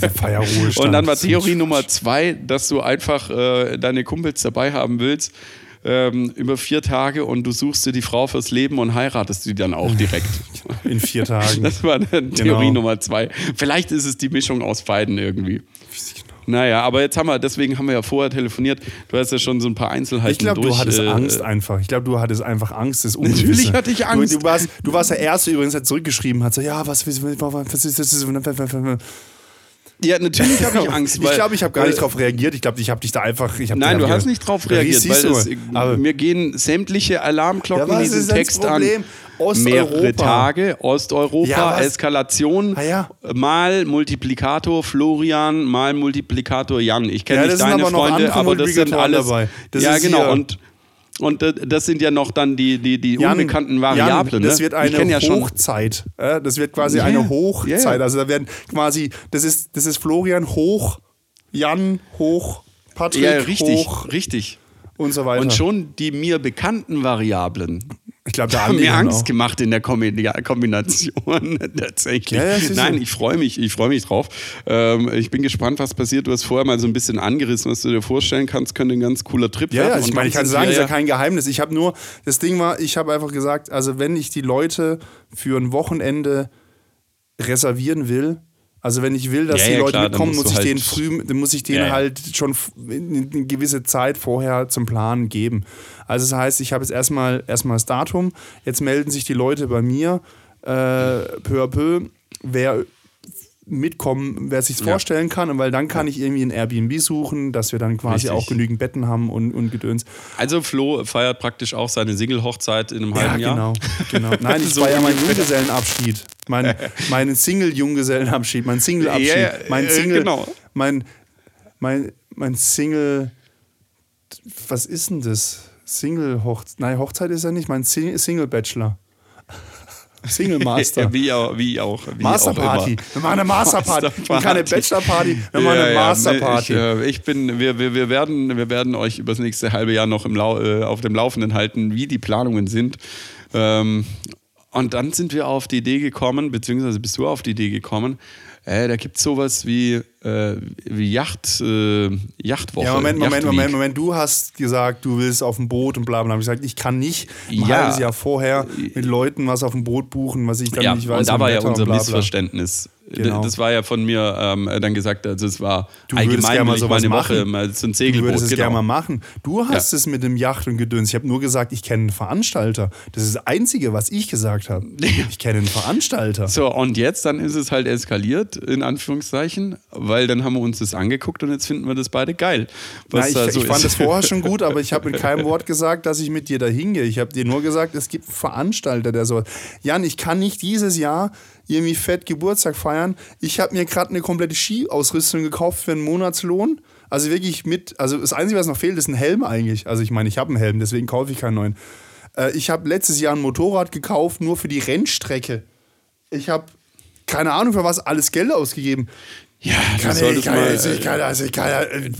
Der Feierruhestand. *laughs* Und dann war Theorie *laughs* Nummer zwei, dass du einfach äh, deine Kumpels dabei haben willst. Ähm, über vier Tage und du suchst dir die Frau fürs Leben und heiratest die dann auch direkt. *laughs* In vier Tagen. Das war dann Theorie Genau. Nummer zwei. Vielleicht ist es die Mischung aus beiden irgendwie. Naja, aber jetzt haben wir, deswegen haben wir ja vorher telefoniert. Du hast ja schon so ein paar Einzelheiten Ich glaube, du hattest äh, Angst einfach. Ich glaube, du hattest einfach Angst Ungewisse. Natürlich hatte ich Angst. Du, du, warst, du warst der Erste übrigens, der zurückgeschrieben hat, so, ja, was, was, was, was ist das? Ja, natürlich habe ich Angst. ich glaube, ich habe gar nicht drauf reagiert. Ich glaube, ich habe dich da einfach. Ich Nein, du hast nicht drauf Ja, reagiert, weil es, mir gehen sämtliche Alarmglocken Ja, was denn das Text an. Osteuropa. Mehrere Tage, Osteuropa, Ja? Eskalation, Ah, ja. mal Multiplikator Florian, mal Multiplikator Jan. Ich kenne Ja, nicht das deine aber Freunde, aber das sind alles. dabei. Das ja, genau. hier- Und, und äh, das sind ja noch dann die, die, die Jan, unbekannten Variablen. Jan, das ne? wird ich eine ja. Hochzeit. Das wird quasi Ja, eine. Hochzeit. Also da werden quasi, das ist, das ist Florian hoch, Jan hoch, Patrick Ja, richtig, hoch richtig. und so weiter. Und schon die mir bekannten Variablen ich glaube, da haben mir Angst auch. gemacht in der Kombi Kombination *laughs* tatsächlich. Ja, ja. Nein, ich freue mich, ich freue mich drauf. Ähm, ich bin gespannt, was passiert. Du hast vorher mal so ein bisschen angerissen, was du dir vorstellen kannst, könnte ein ganz cooler Trip Ja, werden. ja, ich meine, ich kann sagen, wir ist ja kein Geheimnis. Ich habe nur, das Ding war, ich habe einfach gesagt, also wenn ich die Leute für ein Wochenende reservieren will, also wenn ich will, dass Ja, die ja, Leute klar, mitkommen, muss ich halt- denen früh, dann muss ich denen Ja, halt schon eine gewisse Zeit vorher zum Planen geben. Also das heißt, ich habe jetzt erstmal erstmal das Datum, jetzt melden sich die Leute bei mir äh, peu à peu, wer mitkommen, wer sich Ja. vorstellen kann, und weil dann kann ich irgendwie ein Airbnb suchen, dass wir dann quasi Richtig. auch genügend Betten haben und, und Gedöns. Also Flo feiert praktisch auch seine Single-Hochzeit in einem Ja, halben Jahr. genau, genau. *laughs* Nein, ich So war ja mein. Junggesellenabschied. Mein, meinen Single-Junggesellenabschied, mein Single-Abschied. Ja, ja, mein äh, Single, genau. mein, mein, mein Single, was ist denn das? Single-Hochzeit, nein, Hochzeit ist ja nicht, mein Sing- Single-Bachelor. Single-Master. Ja, *laughs* wie auch, wie auch. Wie Masterparty. Auch Wir machen eine Masterparty. Wir machen keine Masterparty. Bachelorparty, wir machen eine Ja, ja, Masterparty. Ich, äh, ich bin, wir, wir, wir, werden, wir werden euch über das nächste halbe Jahr noch im Lau äh, auf dem Laufenden halten, wie die Planungen sind. Ähm, und dann sind wir auf die Idee gekommen, beziehungsweise bist du auf die Idee gekommen, äh, da gibt es sowas wie, äh, Yacht, äh, Yachtwoche. Ja, Moment, Moment. Moment, Moment. Du hast gesagt, du willst auf dem Boot und bla bla. Ich gesagt, ich kann nicht ein Ja. halbes Jahr vorher mit Leuten was auf dem Boot buchen, was ich dann Ja, nicht weiß. und da war ja unser bla bla. Missverständnis. Genau. Das war ja von mir ähm, dann gesagt, also es war Du allgemein gerne mal sowas meine. Woche mal so ein Du Segelboot. würdest es genau. gerne mal machen. Du hast es mit dem Yacht und Gedöns. Ich habe nur gesagt, ich kenne einen Veranstalter. Das ist das Einzige, was ich gesagt habe. *laughs* Ich kenne einen Veranstalter. So, und jetzt dann ist es halt eskaliert, in Anführungszeichen, weil dann haben wir uns das angeguckt und jetzt finden wir das beide geil. Na, ich, so ich fand es vorher schon gut, aber *laughs* ich habe mit keinem Wort gesagt, dass ich mit dir da hingehe. Ich habe dir nur gesagt, es gibt einen Veranstalter, der so. Jan, ich kann nicht dieses Jahr irgendwie fett Geburtstag feiern. Ich habe mir gerade eine komplette Skiausrüstung gekauft für einen Monatslohn. Also wirklich mit, also das Einzige, was noch fehlt, ist ein Helm eigentlich. Also ich meine, ich habe einen Helm, deswegen kaufe ich keinen neuen. Äh, ich habe letztes Jahr ein Motorrad gekauft, nur für die Rennstrecke. Ich habe keine Ahnung, für was alles Geld ausgegeben. Ja, du Kann ich, kann, mal, ich, ich kann, also ich kann, äh,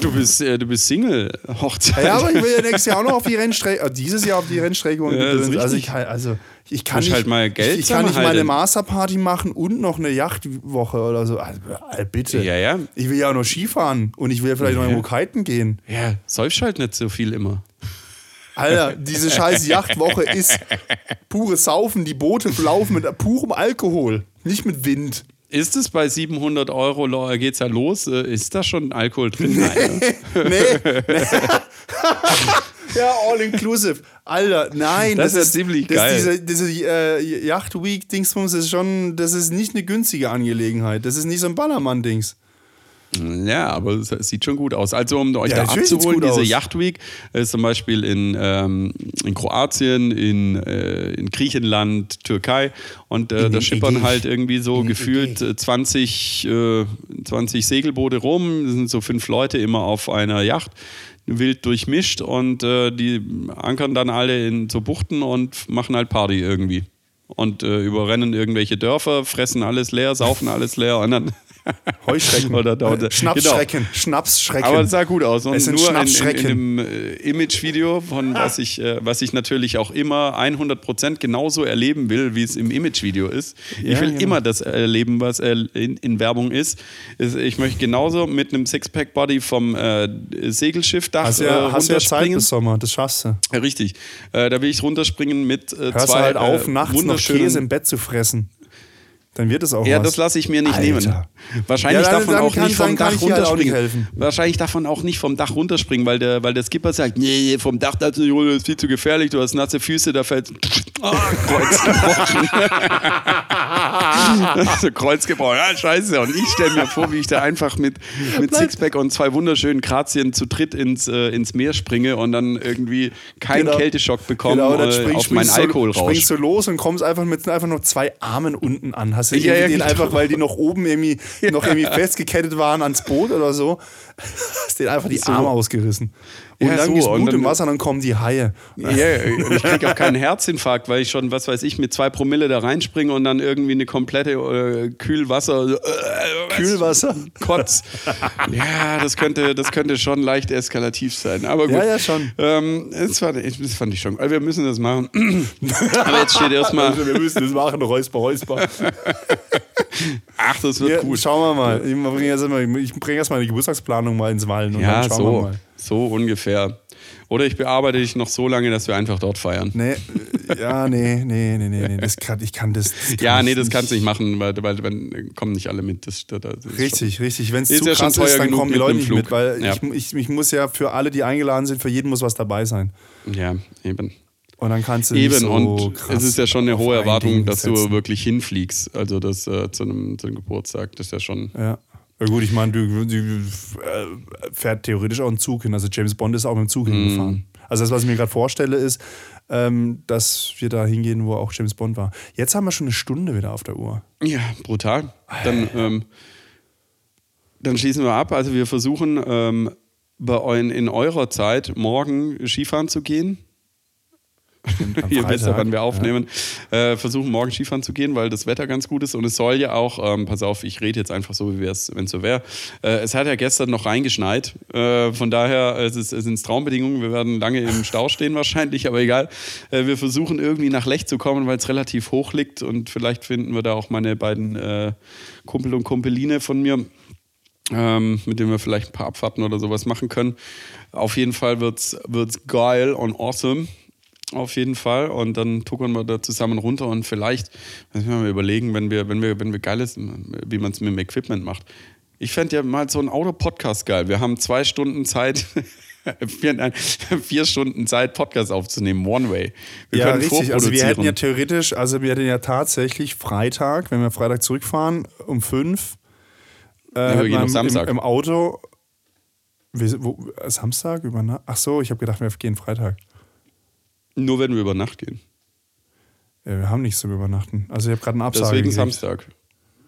du bist, äh, du bist Single, Hochzeit. ja, aber ich will ja nächstes Jahr auch noch auf die Rennstrecke, äh, dieses Jahr auf die Rennstrecke und Ja, also ich also ich kann nicht, halt mal Geld ich, ich kann nicht meine. Masterparty machen und noch eine Yachtwoche oder so. Also, äh, bitte. Ja, ja. Ich will ja auch noch Skifahren und ich will vielleicht noch Ja. irgendwo kiten gehen. Ja, säufst halt nicht so viel immer. Alter, diese scheiß Yachtwoche ist pures Saufen. Die Boote laufen mit purem Alkohol, nicht mit Wind. Ist es bei 700 Euro, lo- geht's ja los? Äh, Ist da schon Alkohol drin? Nein, ne? *laughs* Nee. nee. *laughs* ja, all inclusive. Alter, nein. Das ist ja ziemlich das, geil. Diese, diese äh, Yacht Week Dingsbums ist schon, das ist nicht eine günstige Angelegenheit. Das ist nicht so ein Ballermann-Dings. Ja, aber es sieht schon gut aus. Also, um euch Ja, da abzuholen, diese aus. Yacht Week ist zum Beispiel in, ähm, in Kroatien, in, äh, in Griechenland, Türkei. Und äh, da schippern Ägäis. halt irgendwie so In gefühlt äh, 20, äh, 20 Segelboote rum. Das sind so fünf Leute immer auf einer Yacht. Wild durchmischt und äh, die ankern dann alle in so Buchten und machen halt Party irgendwie. Und äh, überrennen irgendwelche Dörfer, fressen alles leer, saufen alles leer und dann. *laughs* Heuschrecken. Oder, Äh, Schnapsschrecken. Schnapsschrecken. aber es sah gut aus. Und Es sind nur in, in, in dem äh, Image-Video, von was ich, äh, was ich natürlich auch immer 100% genauso erleben will, wie es im Image-Video ist. ich Ja, will genau. immer das erleben, was äh, in, in Werbung ist. Ich möchte genauso mit einem Sixpack-Body vom äh, Segelschiffdach hast äh, ja, hast ja Zeit bis Sommer, das schaffst du. Ja, richtig. Äh, da will ich runterspringen mit äh, Hörst zwei du halt auf, äh, nachts noch Käse im Bett zu fressen. Dann wird es auch Ja, was. das lasse ich mir nicht Alter. nehmen. Wahrscheinlich Ja, dann- darf man dann auch kann- nicht vom Dach dir halt nicht runterspringen. Wahrscheinlich darf man auch nicht vom Dach runterspringen, weil der, weil der Skipper sagt, nee, vom Dach das ist viel zu gefährlich, du hast nasse Füße, da fällt oh, *laughs* Kreuz gebrochen. *laughs* so Kreuz gebrochen, ja, scheiße. Und ich stelle mir vor, wie ich da einfach mit, mit Sixpack und zwei wunderschönen Grazien zu dritt ins, äh, ins Meer springe und dann irgendwie keinen Genau. Kälteschock bekomme Genau, dann äh, spring- auf meinen Alkoholrausch. Springst du los und kommst einfach mit einfach nur zwei Armen unten an. Hast Ja, irgendwie ja, den genau. einfach, weil die noch oben irgendwie, *laughs* noch irgendwie festgekettet waren ans Boot oder so, hast denen einfach die. Arme ausgerissen. Und Ja, dann so, Blut dann- im Wasser, dann kommen die Haie. Ja, ich kriege auch keinen Herzinfarkt, weil ich schon, was weiß ich, mit zwei Promille da reinspringe und dann irgendwie eine komplette äh, Kühlwasser. Äh, Kühlwasser? Kotz. Ja, das könnte, das könnte schon leicht eskalativ sein. Aber gut. Ja, ja, schon. Ähm, das, war, das fand ich schon. Also wir müssen das machen. Aber jetzt steht erstmal. Also, wir müssen das machen, Räusper, Räusper. Ach, das wird Ja, gut. Schauen wir mal. Ich bringe erst mal, ich bring erst die Geburtstagsplanung mal ins Wallen und Ja, dann schauen wir so. mal. So ungefähr. Oder ich bearbeite dich noch so lange, dass wir einfach dort feiern. Nee, äh, ja, nee, nee, nee, nee, nee. Das kann, ich kann das. das kann Ja, nee, das kannst du nicht machen, weil, weil dann kommen nicht alle mit. Das, das, ist schon- Richtig, richtig. Wenn es zu ja schon krass teuer ist, dann kommen die Leute nicht mit, weil Ja. ich, ich, ich muss ja für alle, die eingeladen sind, für jeden muss was dabei sein. Ja, eben. Und dann kannst du nicht Eben, so und es ist ja schon eine hohe Erwartung, dass du wirklich hinfliegst. Also das äh, zu, einem, zu einem Geburtstag, das ist ja schon. Ja. Ja gut, ich meine, du, du äh, fährt theoretisch auch ein Zug hin. Also James Bond ist auch mit dem Zug Mhm. hingefahren. Also das, was ich mir gerade vorstelle, ist, ähm, dass wir da hingehen, wo auch James Bond war. Jetzt haben wir schon eine Stunde wieder auf der Uhr. Ja, brutal. Dann, ähm, dann schließen wir ab. Also wir versuchen ähm, bei eu in eurer Zeit morgen Skifahren zu gehen. Am *laughs* Ihr wisst ja, wann wir aufnehmen. Äh, versuchen morgen Skifahren zu gehen, weil das Wetter ganz gut ist. Und es soll ja auch, ähm, pass auf, ich rede jetzt einfach so, wie wenn es so wäre. Äh, es hat ja gestern noch reingeschneit. Äh, von daher es ist, es sind Traumbedingungen. Wir werden lange im Stau stehen wahrscheinlich, aber egal. Äh, wir versuchen irgendwie nach Lech zu kommen, weil es relativ hoch liegt. Und vielleicht finden wir da auch meine beiden äh, Kumpel und Kumpeline von mir ähm, mit dem wir vielleicht ein paar Abfahrten oder sowas machen können. Auf jeden Fall wird's, wird's geil und awesome. Auf jeden Fall. Und dann tuckern wir da zusammen runter und vielleicht, müssen wir mal überlegen, wenn wir, wenn wir, wenn wir geiles, wie man es mit dem Equipment macht. Ich fände ja mal so einen Auto-Podcast geil. Wir haben zwei Stunden Zeit, *laughs* vier, nein, vier Stunden Zeit, Podcast aufzunehmen, One Way. Wir ja, richtig. Also wir hätten ja theoretisch, also wir hätten ja tatsächlich Freitag, wenn wir Freitag zurückfahren, um fünf. Äh, wir gehen im- Samstag. Im, Im Auto. Wir, wo, Samstag über Nacht? Ach so, ich habe gedacht, wir gehen Freitag. Nur wenn wir über Nacht gehen. Ja, wir haben nichts zum Übernachten. Also ich habe gerade eine Absage Deswegen gekriegt. Samstag.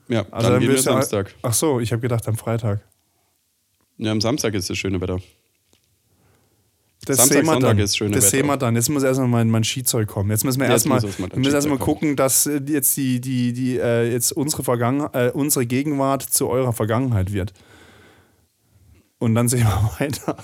Ja, Also dann gehen wir Samstag. Ach so, ich habe gedacht am Freitag. Ja, am Samstag ist das schöne Wetter. Das Samstag, sehen wir Sonntag dann. ist schöne das Wetter. sehen wir dann. Jetzt muss erstmal mein, mein Skizeug kommen. Jetzt müssen wir erstmal Skizeug kommen. gucken, dass äh, jetzt die, die, die, äh, jetzt unsere Vergangen äh, unsere Gegenwart zu eurer Vergangenheit wird. Und dann sehen wir *laughs* weiter.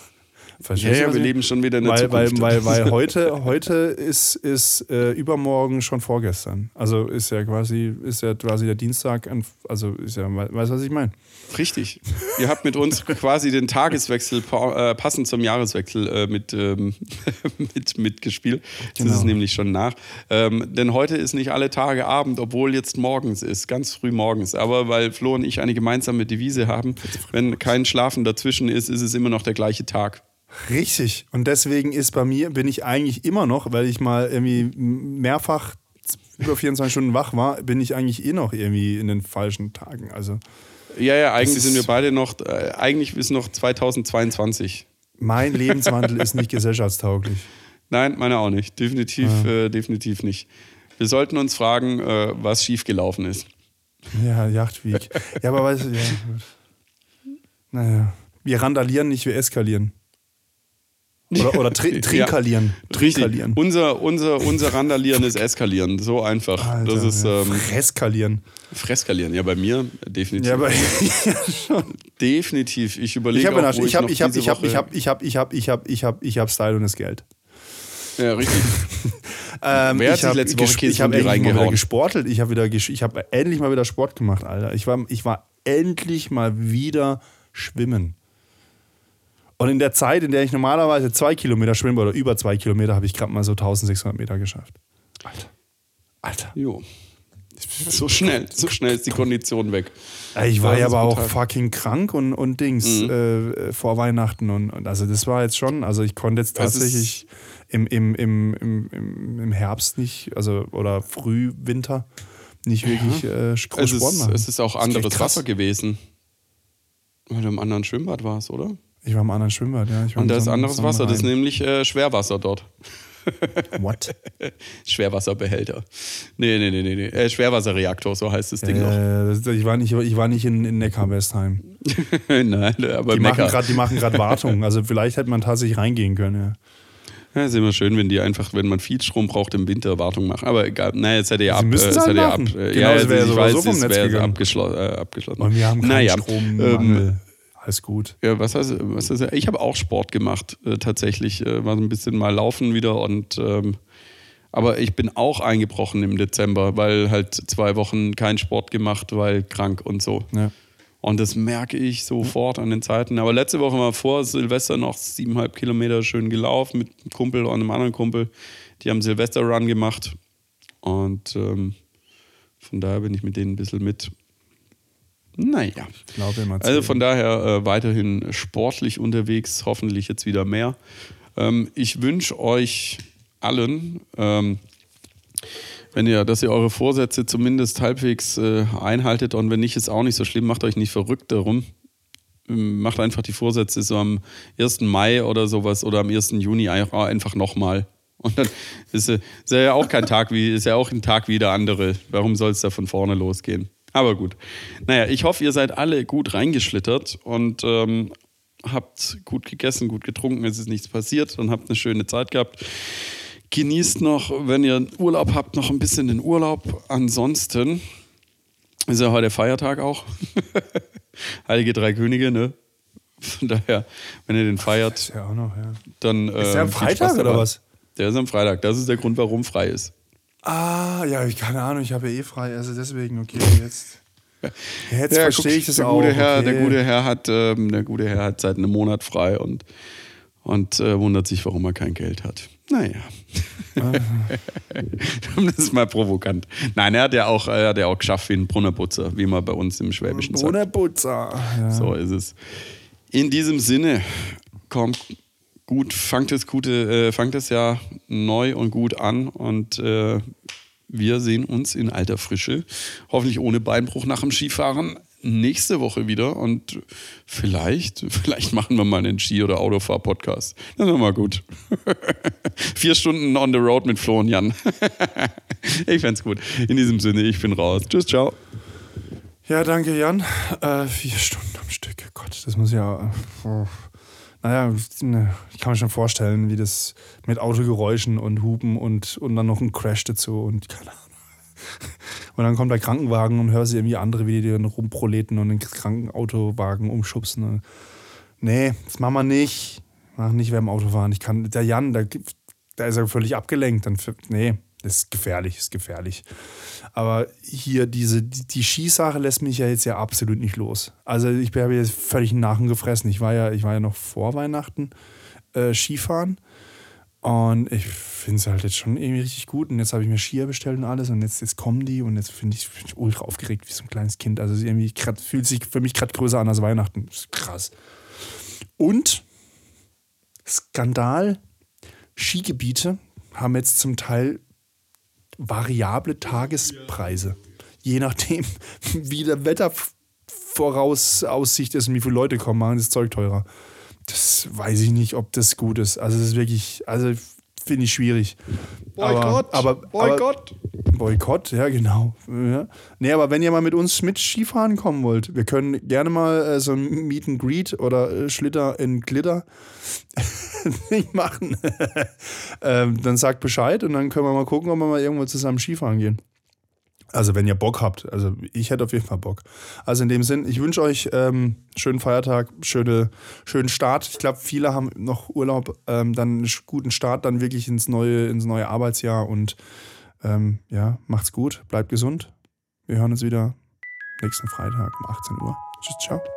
Ja, Verstehst ja, was wir leben schon wieder in der weil, weil, Zukunft. weil, weil *laughs* heute, heute ist, ist äh, übermorgen schon vorgestern. Also ist ja quasi, ist ja quasi der Dienstag, an- also ist ja, weißt du, was ich meine? Richtig. Ihr habt mit uns quasi den Tageswechsel äh, passend zum Jahreswechsel äh, mit, ähm, *laughs* mit, mitgespielt. Jetzt Genau. ist es nämlich schon nach. Ähm, denn heute ist nicht alle Tage Abend, obwohl jetzt morgens ist, ganz früh morgens. Aber weil Flo und ich eine gemeinsame Devise haben, wenn kein Schlafen dazwischen ist, ist es immer noch der gleiche Tag. Richtig. Und deswegen ist bei mir, bin ich eigentlich immer noch, weil ich mal irgendwie mehrfach über 24 Stunden wach war, bin ich eigentlich eh noch irgendwie in den falschen Tagen. Also Ja, ja, eigentlich sind wir beide noch, äh, eigentlich ist noch 2022. mein *laughs* Lebenswandel ist nicht gesellschaftstauglich. Nein, meiner auch nicht. Definitiv, äh, definitiv nicht. Wir sollten uns fragen, äh, was schiefgelaufen ist. Ja, Yachtweek. Ja, aber weißt du, ja. Naja. Wir randalieren nicht, wir eskalieren. Oder, oder tri trinkalieren. Richtig. Trinkalieren. Unser, unser, unser Randalieren ist Eskalieren. So einfach. Alter, das ist ja. ähm, Freskalieren. Freskalieren. Ja, bei mir definitiv. Ja, aber *laughs* *laughs* definitiv. Ich überlege ich habe auch, ich habe ich habe ich habe ich habe ich habe ich habe ich habe ich habe ich habe Style und das Geld. Ja, richtig. *laughs* Ähm, Wer hat ich sich letzte Woche Käse Ich habe endlich mal wieder gesportelt. Ich habe wieder, gesch- ich habe endlich mal wieder Sport gemacht, Alter. Ich war, ich war endlich mal wieder schwimmen. Und in der Zeit, in der ich normalerweise zwei Kilometer schwimme oder über zwei Kilometer, habe ich gerade mal so 1600 Meter geschafft. Alter. Alter. Jo. So schnell, so schnell ist die Kondition weg. Ich war ja aber auch brutal. fucking krank und, und Dings Mhm. äh, vor Weihnachten. Und, und also das war jetzt schon, also ich konnte jetzt tatsächlich im, im, im, im, im, im Herbst nicht, also oder Frühwinter nicht wirklich äh, groß Es ist, machen. es ist auch anderes. Wasser gewesen. Weil du im anderen Schwimmbad warst, oder? Ich war im anderen Schwimmbad, ja. Und da ist anderes Wasser, das ist nämlich äh, Schwerwasser dort. *laughs* What? *laughs* Schwerwasserbehälter. Nee, nee, nee, nee, nee. Äh, Schwerwasserreaktor, so heißt das Ding Äh, das, ich, war nicht, ich war nicht in, in Neckar-Westheim. noch. *laughs* Nein, aber Die machen Neckar. grad- die machen gerade Wartung. Also vielleicht hätte man tatsächlich reingehen können, ja. Ja, ist immer schön, wenn die einfach, wenn man viel Strom braucht, im Winter Wartung machen. Aber egal, naja, jetzt hätte ja Sie ab. äh, jetzt halt hätte ja ab machen. äh, Genau, ja, es wäre ich weiß, vom Netz wäre gegangen. abgeschlo äh, abgeschlossen. Und wir haben keinen naja, Strommangel. ähm, Alles gut. Ja, was heißt, was heißt, ich habe auch Sport gemacht, äh, tatsächlich. Äh, war so ein bisschen mal laufen wieder und ähm, aber ich bin auch eingebrochen im Dezember, weil halt zwei Wochen kein Sport gemacht, weil krank und so. Ja. Und das merke ich sofort an den Zeiten. Aber letzte Woche war vor Silvester noch siebeneinhalb Kilometer schön gelaufen mit einem Kumpel und einem anderen Kumpel. Die haben Silvester-Run gemacht. Und ähm, von daher bin ich mit denen ein bisschen mit. Naja. Ich glaube immer. Also von daher äh, weiterhin sportlich unterwegs, hoffentlich jetzt wieder mehr. Ähm, ich wünsche euch allen, ähm, wenn ihr, dass ihr eure Vorsätze zumindest halbwegs äh, einhaltet und wenn nicht, ist auch nicht so schlimm, macht euch nicht verrückt darum. Ähm, Macht einfach die Vorsätze so am 1. Mai oder sowas oder am 1. Juni ein- einfach nochmal. Und dann ist, äh, ist ja auch kein Tag wie, ist ja auch ein Tag wie der andere. Warum soll es da von vorne losgehen? Aber gut. Naja, ich hoffe, ihr seid alle gut reingeschlittert und ähm, habt gut gegessen, gut getrunken, es ist nichts passiert und habt eine schöne Zeit gehabt. Genießt noch, wenn ihr Urlaub habt, noch ein bisschen den Urlaub. Ansonsten ist ja heute Feiertag auch. *laughs* Heilige Drei Könige, ne? Von daher, wenn ihr den feiert, Ist ja auch noch, ja. dann. Ist der am ähm, viel Freitag oder was? Der ist am Freitag. Das ist der Grund, warum frei ist. Ah, ja, ich keine Ahnung, ich habe ja eh frei, also deswegen, okay, jetzt. Jetzt Ja, verstehe guck, ich das der auch. Gute Herr, okay. Der gute Herr hat, ähm, der gute Herr hat seit einem Monat frei und, und äh, wundert sich, warum er kein Geld hat. Naja. Ah. *laughs* das ist mal provokant. Nein, er hat ja auch, er hat ja auch geschafft wie ein Brunnerputzer, wie man bei uns im Schwäbischen sagt. Brunnerputzer. Ja. So ist es. In diesem Sinne, kommt gut, fangt das, gute, äh, fangt das Jahr neu und gut an und äh, wir sehen uns in alter Frische, hoffentlich ohne Beinbruch nach dem Skifahren, nächste Woche wieder und vielleicht, *laughs* vielleicht machen wir mal einen Ski- oder Autofahr-Podcast. Das ist mal gut. *laughs* Vier Stunden on the road mit Flo und Jan. *laughs* ich fänd's gut. In diesem Sinne, ich bin raus. Tschüss, ciao. Ja, danke, Jan. Äh, vier Stunden am Stück. Gott, das muss ja. Oh. Naja, ne, ich kann mir schon vorstellen, wie das mit Autogeräuschen und Hupen und, und dann noch ein Crash dazu und keine Ahnung. Und dann kommt der Krankenwagen und hörst irgendwie andere, wie die dann rumproleten und den Krankenautowagen umschubsen. Und nee, das machen wir nicht. Mach nicht, wer im Auto fahren. Ich kann, der Jan, der, der ist ja völlig abgelenkt. Dann, nee, ist gefährlich, ist gefährlich. Aber hier, diese, die, die Skisache lässt mich ja jetzt ja absolut nicht los. Also ich habe jetzt völlig einen Nachen gefressen. Ich war ja, ich war ja noch vor Weihnachten äh, Skifahren. Und ich finde es halt jetzt schon irgendwie richtig gut. Und jetzt habe ich mir Skier bestellt und alles. Und jetzt, jetzt kommen die. Und jetzt finde ich, find ich ultra aufgeregt wie so ein kleines Kind. Also irgendwie grad, fühlt sich für mich gerade größer an als Weihnachten. Krass. Und Skandal, Skigebiete haben jetzt zum Teil variable Tagespreise. Je nachdem, *laughs* wie der Wettervorausaussicht ist und wie viele Leute kommen, machen das Zeug teurer. Das weiß ich nicht, ob das gut ist. Also, das ist wirklich, also finde ich schwierig. Boykott, Aber, aber, Boykott. Aber, Boykott, ja, genau. Ja. Nee, aber wenn ihr mal mit uns mit Skifahren kommen wollt, wir können gerne mal äh, so ein Meet and Greet oder äh, Schlitter in Glitter *laughs* nicht machen. *laughs* ähm, dann sagt Bescheid und dann können wir mal gucken, ob wir mal irgendwo zusammen Skifahren gehen. Also wenn ihr Bock habt. Also ich hätte auf jeden Fall Bock. Also in dem Sinn, ich wünsche euch ähm, schönen Feiertag, schöne, schönen Start. Ich glaube, viele haben noch Urlaub, ähm, dann einen guten Start, dann wirklich ins neue, ins neue Arbeitsjahr und ähm, ja, macht's gut, bleibt gesund. Wir hören uns wieder nächsten Freitag um 18 Uhr. Tschüss, ciao.